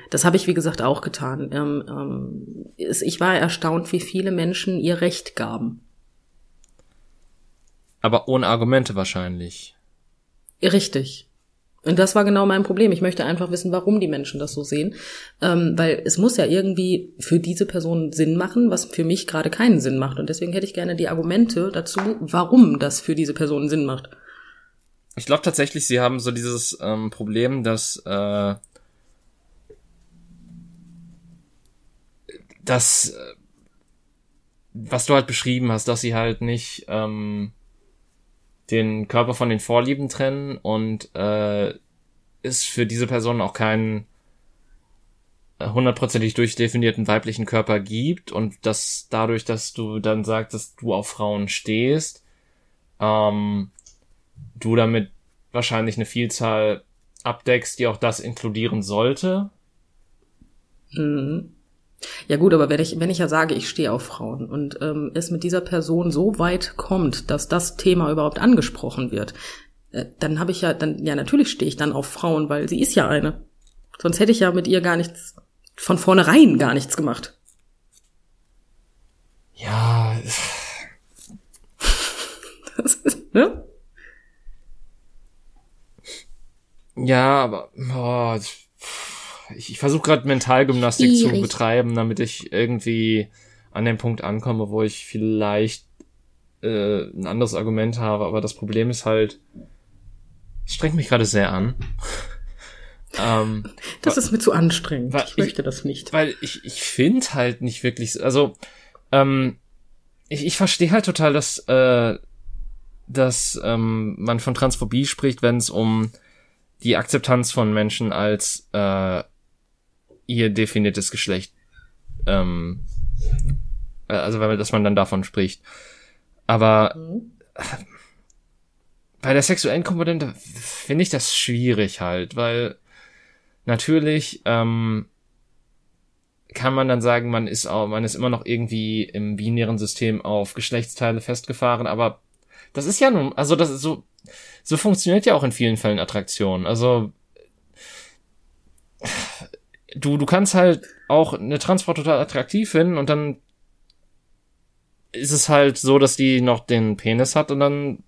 das habe ich, wie gesagt, auch getan. Ähm, ähm, ich war erstaunt, wie viele Menschen ihr Recht gaben. Aber ohne Argumente wahrscheinlich. Richtig. Und das war genau mein Problem. Ich möchte einfach wissen, warum die Menschen das so sehen. Ähm, weil es muss ja irgendwie für diese Person Sinn machen, was für mich gerade keinen Sinn macht. Und deswegen hätte ich gerne die Argumente dazu, warum das für diese Person Sinn macht. Ich glaube tatsächlich, sie haben so dieses ähm, Problem, dass äh, das, äh, was du halt beschrieben hast, dass sie halt nicht ähm, den Körper von den Vorlieben trennen und äh, ist für diese Person auch keinen hundertprozentig durchdefinierten weiblichen Körper gibt und dass dadurch, dass du dann sagst, dass du auf Frauen stehst, ähm, du damit wahrscheinlich eine Vielzahl abdeckst, die auch das inkludieren sollte. Mhm. Ja gut, aber wenn ich, wenn ich ja sage, ich stehe auf Frauen und ähm, es mit dieser Person so weit kommt, dass das Thema überhaupt angesprochen wird, äh, dann habe ich ja, dann, ja natürlich stehe ich dann auf Frauen, weil sie ist ja eine. Sonst hätte ich ja mit ihr gar nichts, von vornherein gar nichts gemacht. Ja. *laughs* das ist, ne? Ja, aber boah, ich, ich versuche gerade Mentalgymnastik Schwierig. zu betreiben, damit ich irgendwie an den Punkt ankomme, wo ich vielleicht äh, ein anderes Argument habe. Aber das Problem ist halt, es strengt mich gerade sehr an. *laughs* ähm, das ist mir zu anstrengend. Ich möchte das nicht. Weil ich, ich finde halt nicht wirklich, also ähm, ich, ich verstehe halt total, dass, äh, dass ähm, man von Transphobie spricht, wenn es um die Akzeptanz von Menschen als äh, ihr definiertes Geschlecht, ähm, äh, also weil dass man dann davon spricht. Aber mhm. bei der sexuellen Komponente finde ich das schwierig halt, weil natürlich ähm, kann man dann sagen, man ist auch, man ist immer noch irgendwie im binären System auf Geschlechtsteile festgefahren, aber das ist ja nun, also das ist so, so funktioniert ja auch in vielen Fällen Attraktion. Also du, du kannst halt auch eine Transfrau total attraktiv finden und dann ist es halt so, dass die noch den Penis hat und dann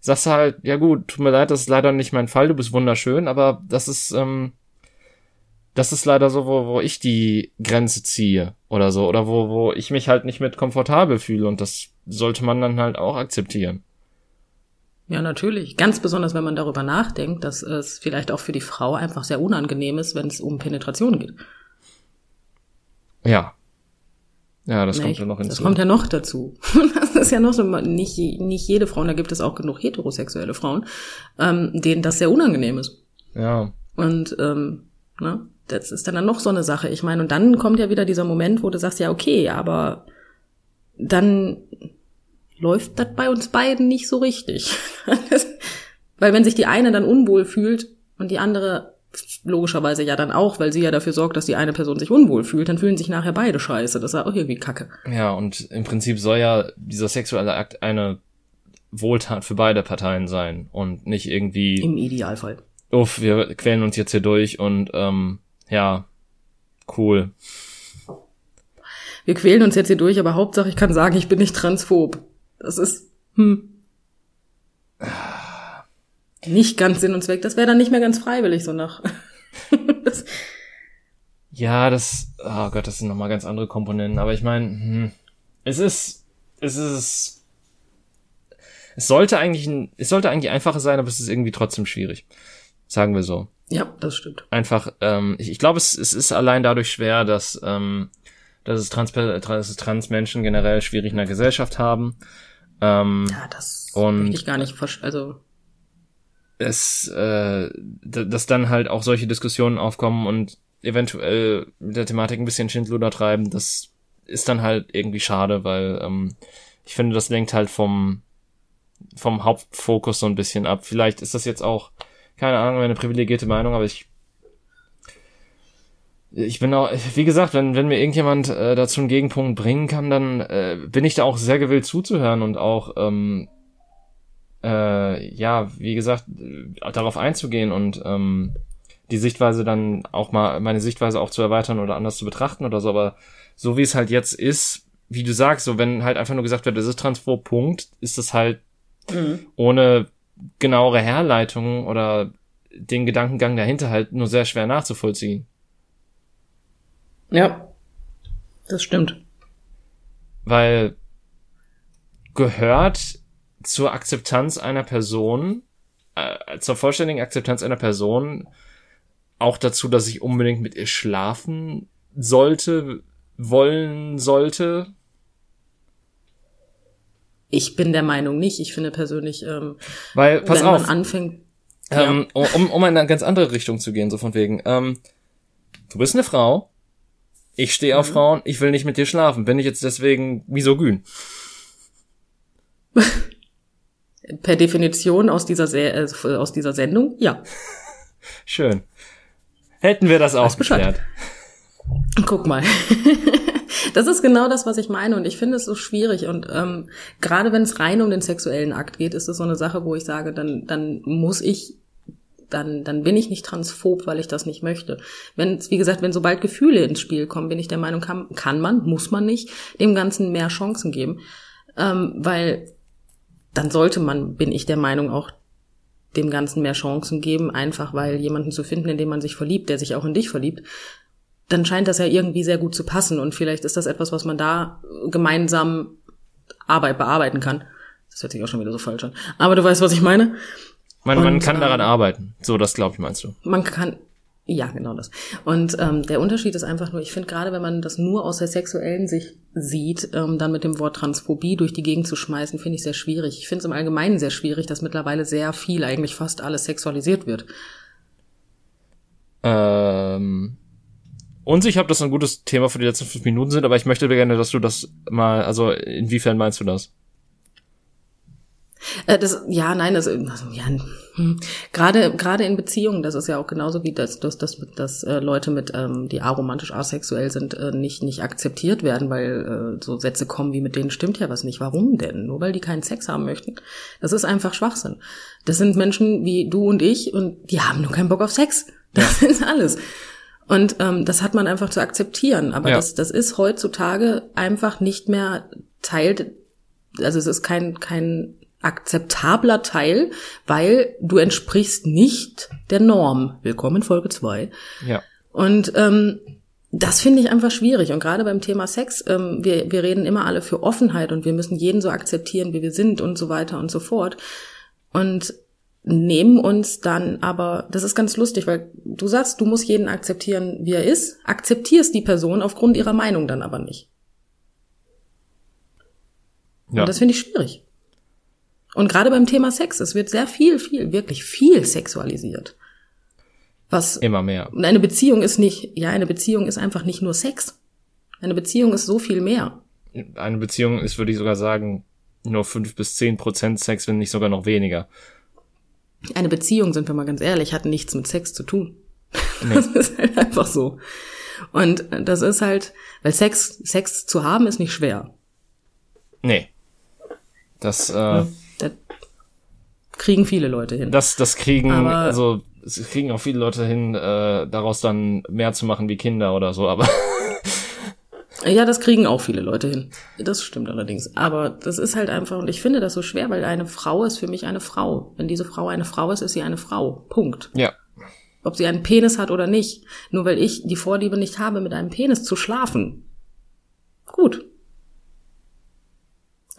sagst du halt, ja gut, tut mir leid, das ist leider nicht mein Fall, du bist wunderschön, aber das ist, ähm, das ist leider so, wo, wo ich die Grenze ziehe oder so, oder wo, wo ich mich halt nicht mit komfortabel fühle und das sollte man dann halt auch akzeptieren. Ja, natürlich. Ganz besonders, wenn man darüber nachdenkt, dass es vielleicht auch für die Frau einfach sehr unangenehm ist, wenn es um Penetration geht. Ja. Ja, das Nee, kommt ja noch hinzu. Das kommt ja noch dazu. *laughs* Das ist ja noch so, nicht, nicht jede Frau, und da gibt es auch genug heterosexuelle Frauen, ähm, denen das sehr unangenehm ist. ja. Und ähm, ne, das ist dann, dann noch so eine Sache. Ich meine, und dann kommt ja wieder dieser Moment, wo du sagst, ja, okay, aber dann läuft das bei uns beiden nicht so richtig. *laughs* weil wenn sich die eine dann unwohl fühlt und die andere logischerweise ja dann auch, weil sie ja dafür sorgt, dass die eine Person sich unwohl fühlt, dann fühlen sich nachher beide scheiße. Das ist ja auch irgendwie kacke. Ja, und im Prinzip soll ja dieser sexuelle Akt eine Wohltat für beide Parteien sein und nicht irgendwie, Im Idealfall. uff, wir quälen uns jetzt hier durch und ähm, ja, cool. Wir quälen uns jetzt hier durch, aber Hauptsache ich kann sagen, ich bin nicht transphob. Das ist, hm. Nicht ganz Sinn und Zweck. Das wäre dann nicht mehr ganz freiwillig, so nach. das, *laughs* Ja, das, oh Gott, das sind nochmal ganz andere Komponenten, aber ich meine, hm, es ist, es ist, es sollte eigentlich, ein, es sollte eigentlich einfacher sein, aber es ist irgendwie trotzdem schwierig. Sagen wir so. ja, das stimmt. einfach, ähm, ich, ich glaube, es, es ist allein dadurch schwer, dass, ähm, dass, es Trans dass es Transmenschen generell schwierig in der Gesellschaft haben. Ähm, Ja, das Und- ich gar nicht, also, es, äh, dass dann halt auch solche Diskussionen aufkommen und eventuell mit der Thematik ein bisschen Schindluder treiben, das ist dann halt irgendwie schade, weil ähm, ich finde, das lenkt halt vom, vom Hauptfokus so ein bisschen ab. Vielleicht ist das jetzt auch, keine Ahnung, eine privilegierte Meinung, aber ich ich bin auch, wie gesagt, wenn, wenn mir irgendjemand äh, dazu einen Gegenpunkt bringen kann, dann äh, bin ich da auch sehr gewillt zuzuhören und auch ähm, äh, ja, wie gesagt, äh, darauf einzugehen und ähm, die Sichtweise dann auch mal, meine Sichtweise auch zu erweitern oder anders zu betrachten oder so, aber so wie es halt jetzt ist, wie du sagst, so wenn halt einfach nur gesagt wird, das ist transphob, Punkt, ist das halt ohne genauere Herleitung oder den Gedankengang dahinter halt nur sehr schwer nachzuvollziehen. Ja. Das stimmt. Weil gehört zur Akzeptanz einer Person, äh, zur vollständigen Akzeptanz einer Person auch dazu, dass ich unbedingt mit ihr schlafen sollte, wollen sollte. Ich bin der Meinung nicht. Ich finde persönlich, ähm, Weil, pass wenn auf, man anfängt, ähm, um, um in eine ganz andere Richtung zu gehen, so von wegen, ähm, du bist eine Frau, ich stehe auf Frauen, ich will nicht mit dir schlafen. Bin ich jetzt deswegen misogyn? *laughs* per Definition aus dieser, Se äh, aus dieser Sendung, ja. *laughs* Schön. Hätten wir das auch geklärt. Guck mal. *laughs* das ist genau das, was ich meine. Und ich finde es so schwierig. Und ähm, gerade wenn es rein um den sexuellen Akt geht, ist es so eine Sache, wo ich sage, dann, dann muss ich, dann, dann bin ich nicht transphob, weil ich das nicht möchte. Wenn, wie gesagt, wenn sobald Gefühle ins Spiel kommen, bin ich der Meinung, kann, kann man, muss man nicht, dem Ganzen mehr Chancen geben. Ähm, weil dann sollte man, bin ich der Meinung, auch dem Ganzen mehr Chancen geben, einfach weil jemanden zu finden, in den man sich verliebt, der sich auch in dich verliebt, dann scheint das ja irgendwie sehr gut zu passen und vielleicht ist das etwas, was man da gemeinsam Arbeit bearbeiten kann. Das hört sich auch schon wieder so falsch an. Aber du weißt, was ich meine. Man, man Und, kann daran ähm, arbeiten. So, das glaube ich, meinst du. Man kann, ja, genau das. Und ähm, der Unterschied ist einfach nur, ich finde gerade, wenn man das nur aus der sexuellen Sicht sieht, ähm, dann mit dem Wort Transphobie durch die Gegend zu schmeißen, finde ich sehr schwierig. Ich finde es im Allgemeinen sehr schwierig, dass mittlerweile sehr viel, eigentlich fast alles sexualisiert wird. Ähm, unsicher, ob das ein gutes Thema für die letzten fünf Minuten sind, aber ich möchte gerne, dass du das mal, also inwiefern meinst du das? Äh, das, ja, nein, das, also, ja, hm. gerade gerade in Beziehungen, das ist ja auch genauso wie das, dass, dass, dass äh, Leute mit, ähm, die aromantisch asexuell sind, äh, nicht nicht akzeptiert werden, weil äh, so Sätze kommen wie mit denen stimmt ja was nicht. Warum denn? Nur weil die keinen Sex haben möchten. Das ist einfach Schwachsinn. Das sind Menschen wie du und ich und die haben nur keinen Bock auf Sex. Das ist alles. Und ähm, das hat man einfach zu akzeptieren. Aber Ja. das, das ist heutzutage einfach nicht mehr Teil, also es ist kein, kein akzeptabler Teil, weil du entsprichst nicht der Norm. Willkommen in Folge zwei. Ja. Und ähm, das finde ich einfach schwierig. Und gerade beim Thema Sex, ähm, wir, wir reden immer alle für Offenheit und wir müssen jeden so akzeptieren, wie wir sind und so weiter und so fort. Und nehmen uns dann aber, das ist ganz lustig, weil du sagst, du musst jeden akzeptieren, wie er ist, akzeptierst die Person aufgrund ihrer Meinung dann aber nicht. Ja. Und das finde ich schwierig. Und gerade beim Thema Sex, es wird sehr viel, viel, wirklich viel sexualisiert. Was Immer mehr. und eine Beziehung ist nicht, ja, eine Beziehung ist einfach nicht nur Sex. Eine Beziehung ist so viel mehr. Eine Beziehung ist, würde ich sogar sagen, nur fünf bis zehn Prozent Sex, wenn nicht sogar noch weniger. Eine Beziehung, sind wir mal ganz ehrlich, hat nichts mit Sex zu tun. Nee. Das ist halt einfach so. Und das ist halt, weil Sex, Sex zu haben ist nicht schwer. Nee. Das, äh, Da kriegen viele Leute hin. das, das kriegen, Aber- also, es kriegen auch viele Leute hin, äh, daraus dann mehr zu machen wie Kinder oder so, aber *laughs* Ja, das kriegen auch viele Leute hin. Das stimmt allerdings. Aber das ist halt einfach, und ich finde das so schwer, weil eine Frau ist für mich eine Frau. Wenn diese Frau eine Frau ist, ist sie eine Frau. Punkt. ja. Ob sie einen Penis hat oder nicht. Nur weil ich die Vorliebe nicht habe, mit einem Penis zu schlafen. Gut.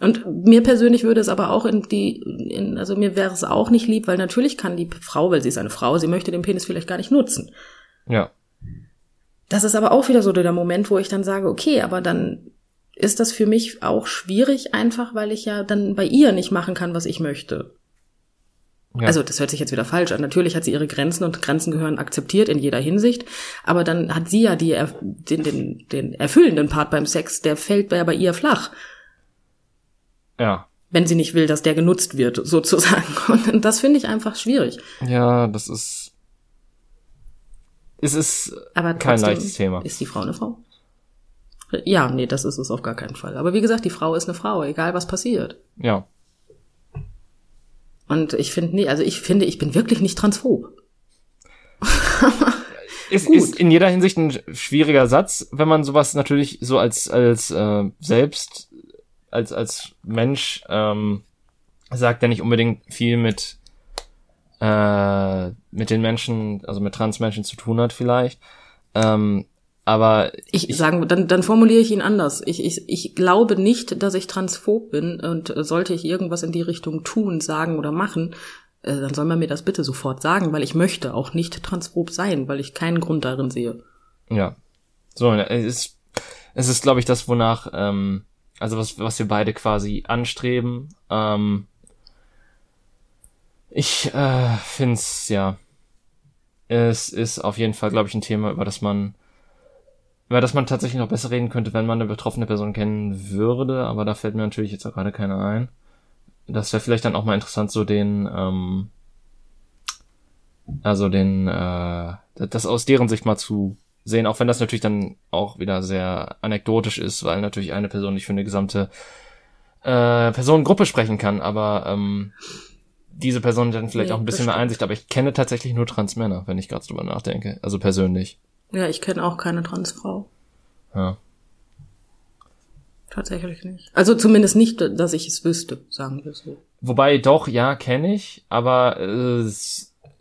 Und mir persönlich würde es aber auch in die, in, also mir wäre es auch nicht lieb, weil natürlich kann die Frau, weil sie ist eine Frau, sie möchte den Penis vielleicht gar nicht nutzen. Ja. Das ist aber auch wieder so der Moment, wo ich dann sage, okay, aber dann ist das für mich auch schwierig einfach, weil ich ja dann bei ihr nicht machen kann, was ich möchte. Ja. Also das hört sich jetzt wieder falsch an. Natürlich hat sie ihre Grenzen und Grenzen gehören akzeptiert in jeder Hinsicht, aber dann hat sie ja die, den, den, den erfüllenden Part beim Sex, der fällt ja bei ihr flach, Ja. wenn sie nicht will, dass der genutzt wird, sozusagen. *laughs* Und das finde ich einfach schwierig. Ja, das ist, es ist Aber kein leichtes Thema. Ist die Frau eine Frau? Ja, nee, das ist es auf gar keinen Fall. Aber wie gesagt, die Frau ist eine Frau, egal was passiert. Ja. Und ich finde nie, also ich finde, ich bin wirklich nicht transphob. *laughs* Ist, Gut. ist in jeder Hinsicht ein schwieriger Satz, wenn man sowas natürlich so als als äh, selbst als als Mensch ähm, sagt, der nicht unbedingt viel mit äh, mit den Menschen, also mit Transmenschen zu tun hat vielleicht. Ähm, aber Ich, sagen, dann, dann formuliere ich ihn anders. Ich, ich, ich glaube nicht, dass ich transphob bin und sollte ich irgendwas in die Richtung tun, sagen oder machen, äh, dann soll man mir das bitte sofort sagen, weil ich möchte auch nicht transphob sein, weil ich keinen Grund darin sehe. Ja. So, es ist, es ist, glaube ich, das, wonach, ähm, also was, was wir beide quasi anstreben. Ähm, ich äh, find's, ja, es ist auf jeden Fall, glaube ich, ein Thema, über das man, über das man tatsächlich noch besser reden könnte, wenn man eine betroffene Person kennen würde, aber da fällt mir natürlich jetzt auch gerade keiner ein. Das wäre vielleicht dann auch mal interessant, so den, ähm, also den, äh, das aus deren Sicht mal zu sehen, auch wenn das natürlich dann auch wieder sehr anekdotisch ist, weil natürlich eine Person nicht für eine gesamte äh, Personengruppe sprechen kann, aber ähm, diese Person dann vielleicht Nee, auch ein bisschen das mehr. Einsicht, aber ich kenne tatsächlich nur Transmänner, wenn ich gerade drüber nachdenke, also persönlich. Ja, ich kenne auch keine Transfrau. Ja. Tatsächlich nicht. Also zumindest nicht, dass ich es wüsste, sagen wir so. Wobei doch, ja, kenne ich, aber äh,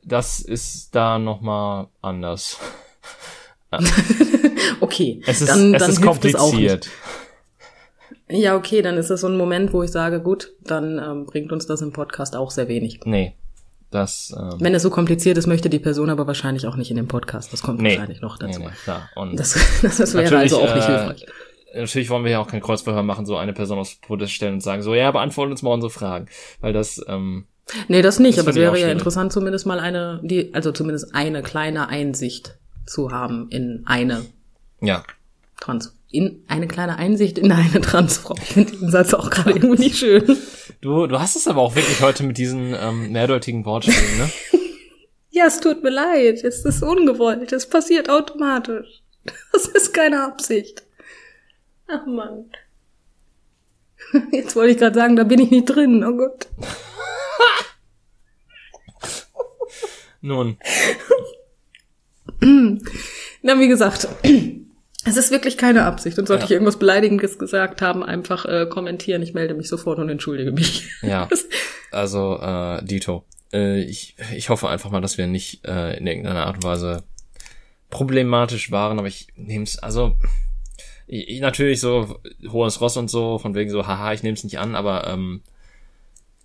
das ist da nochmal anders. *laughs* *laughs* Okay, Es ist, dann, es dann ist hilft es auch kompliziert. nicht. Ja, okay, dann ist das so ein Moment, wo ich sage, gut, dann ähm, bringt uns das im Podcast auch sehr wenig. Nee. Das, ähm, Wenn es so kompliziert ist, möchte die Person aber wahrscheinlich auch nicht in den Podcast. Das kommt nee. wahrscheinlich noch dazu. Nee, nee, klar. Und Das, *laughs* das wäre also auch nicht äh, hilfreich. natürlich wollen wir ja auch kein Kreuzverhör machen, so eine Person aufs Podest stellen und sagen, so, ja, beantworte uns mal unsere Fragen. Weil das, ähm, Nee, das nicht, das aber es wäre ja interessant, zumindest mal eine, die, also zumindest eine kleine Einsicht zu haben in eine ja. Trans, in eine kleine Einsicht in eine Transfrau. Ich finde diesen Satz auch gerade irgendwie nicht schön. Du, du hast es aber auch wirklich heute mit diesen ähm, mehrdeutigen Wortspielen, ne? *laughs* Ja, es tut mir leid, es ist ungewollt, es passiert automatisch. Das ist keine Absicht. Ach Mann. Jetzt wollte ich gerade sagen, da bin ich nicht drin, oh Gott. *laughs* Nun, Na, wie gesagt, es ist wirklich keine Absicht. Und sollte ja. ich irgendwas Beleidigendes gesagt haben, einfach äh, kommentieren. Ich melde mich sofort und entschuldige mich. Ja, *laughs* also äh, Dito. Äh, ich, ich hoffe einfach mal, dass wir nicht äh, in irgendeiner Art und Weise problematisch waren, aber ich nehme es, also ich, natürlich so hohes Ross und so, von wegen so, haha, ich nehme es nicht an, aber ähm,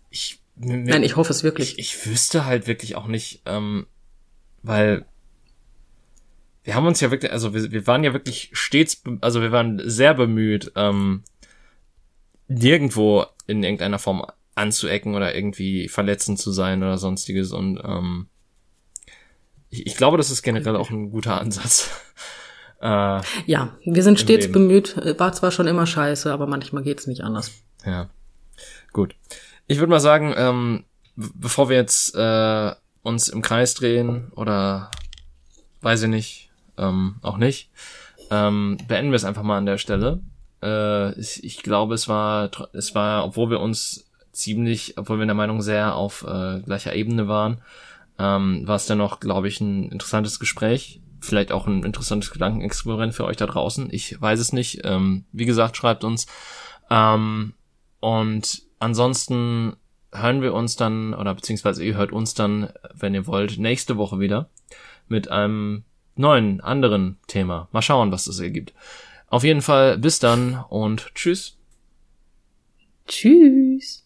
ich mir, Nein, ich hoffe es wirklich. Ich, ich wüsste halt wirklich auch nicht, ähm, weil wir haben uns ja wirklich, also wir, wir waren ja wirklich stets, also wir waren sehr bemüht, ähm, nirgendwo in irgendeiner Form anzuecken oder irgendwie verletzend zu sein oder sonstiges und ähm, ich, ich glaube, das ist generell auch ein guter Ansatz. *laughs* äh, ja, wir sind stets Leben. bemüht, war zwar schon immer scheiße, aber manchmal geht's nicht anders. Ja, gut. Ich würde mal sagen, ähm, bevor wir jetzt äh, uns im Kreis drehen oder weiß ich nicht, ähm, auch nicht, ähm, beenden wir es einfach mal an der Stelle. Äh, ich, ich glaube, es war, es war, obwohl wir uns ziemlich, obwohl wir in der Meinung sehr auf äh, gleicher Ebene waren, ähm, war es dennoch, glaube ich, ein interessantes Gespräch. Vielleicht auch ein interessantes Gedankenexperiment für euch da draußen. Ich weiß es nicht. Ähm, wie gesagt, schreibt uns. Ähm, und ansonsten hören wir uns dann, oder beziehungsweise ihr hört uns dann, wenn ihr wollt, nächste Woche wieder mit einem neuen, anderen Thema. Mal schauen, was das ergibt. Auf jeden Fall bis dann und tschüss. Tschüss.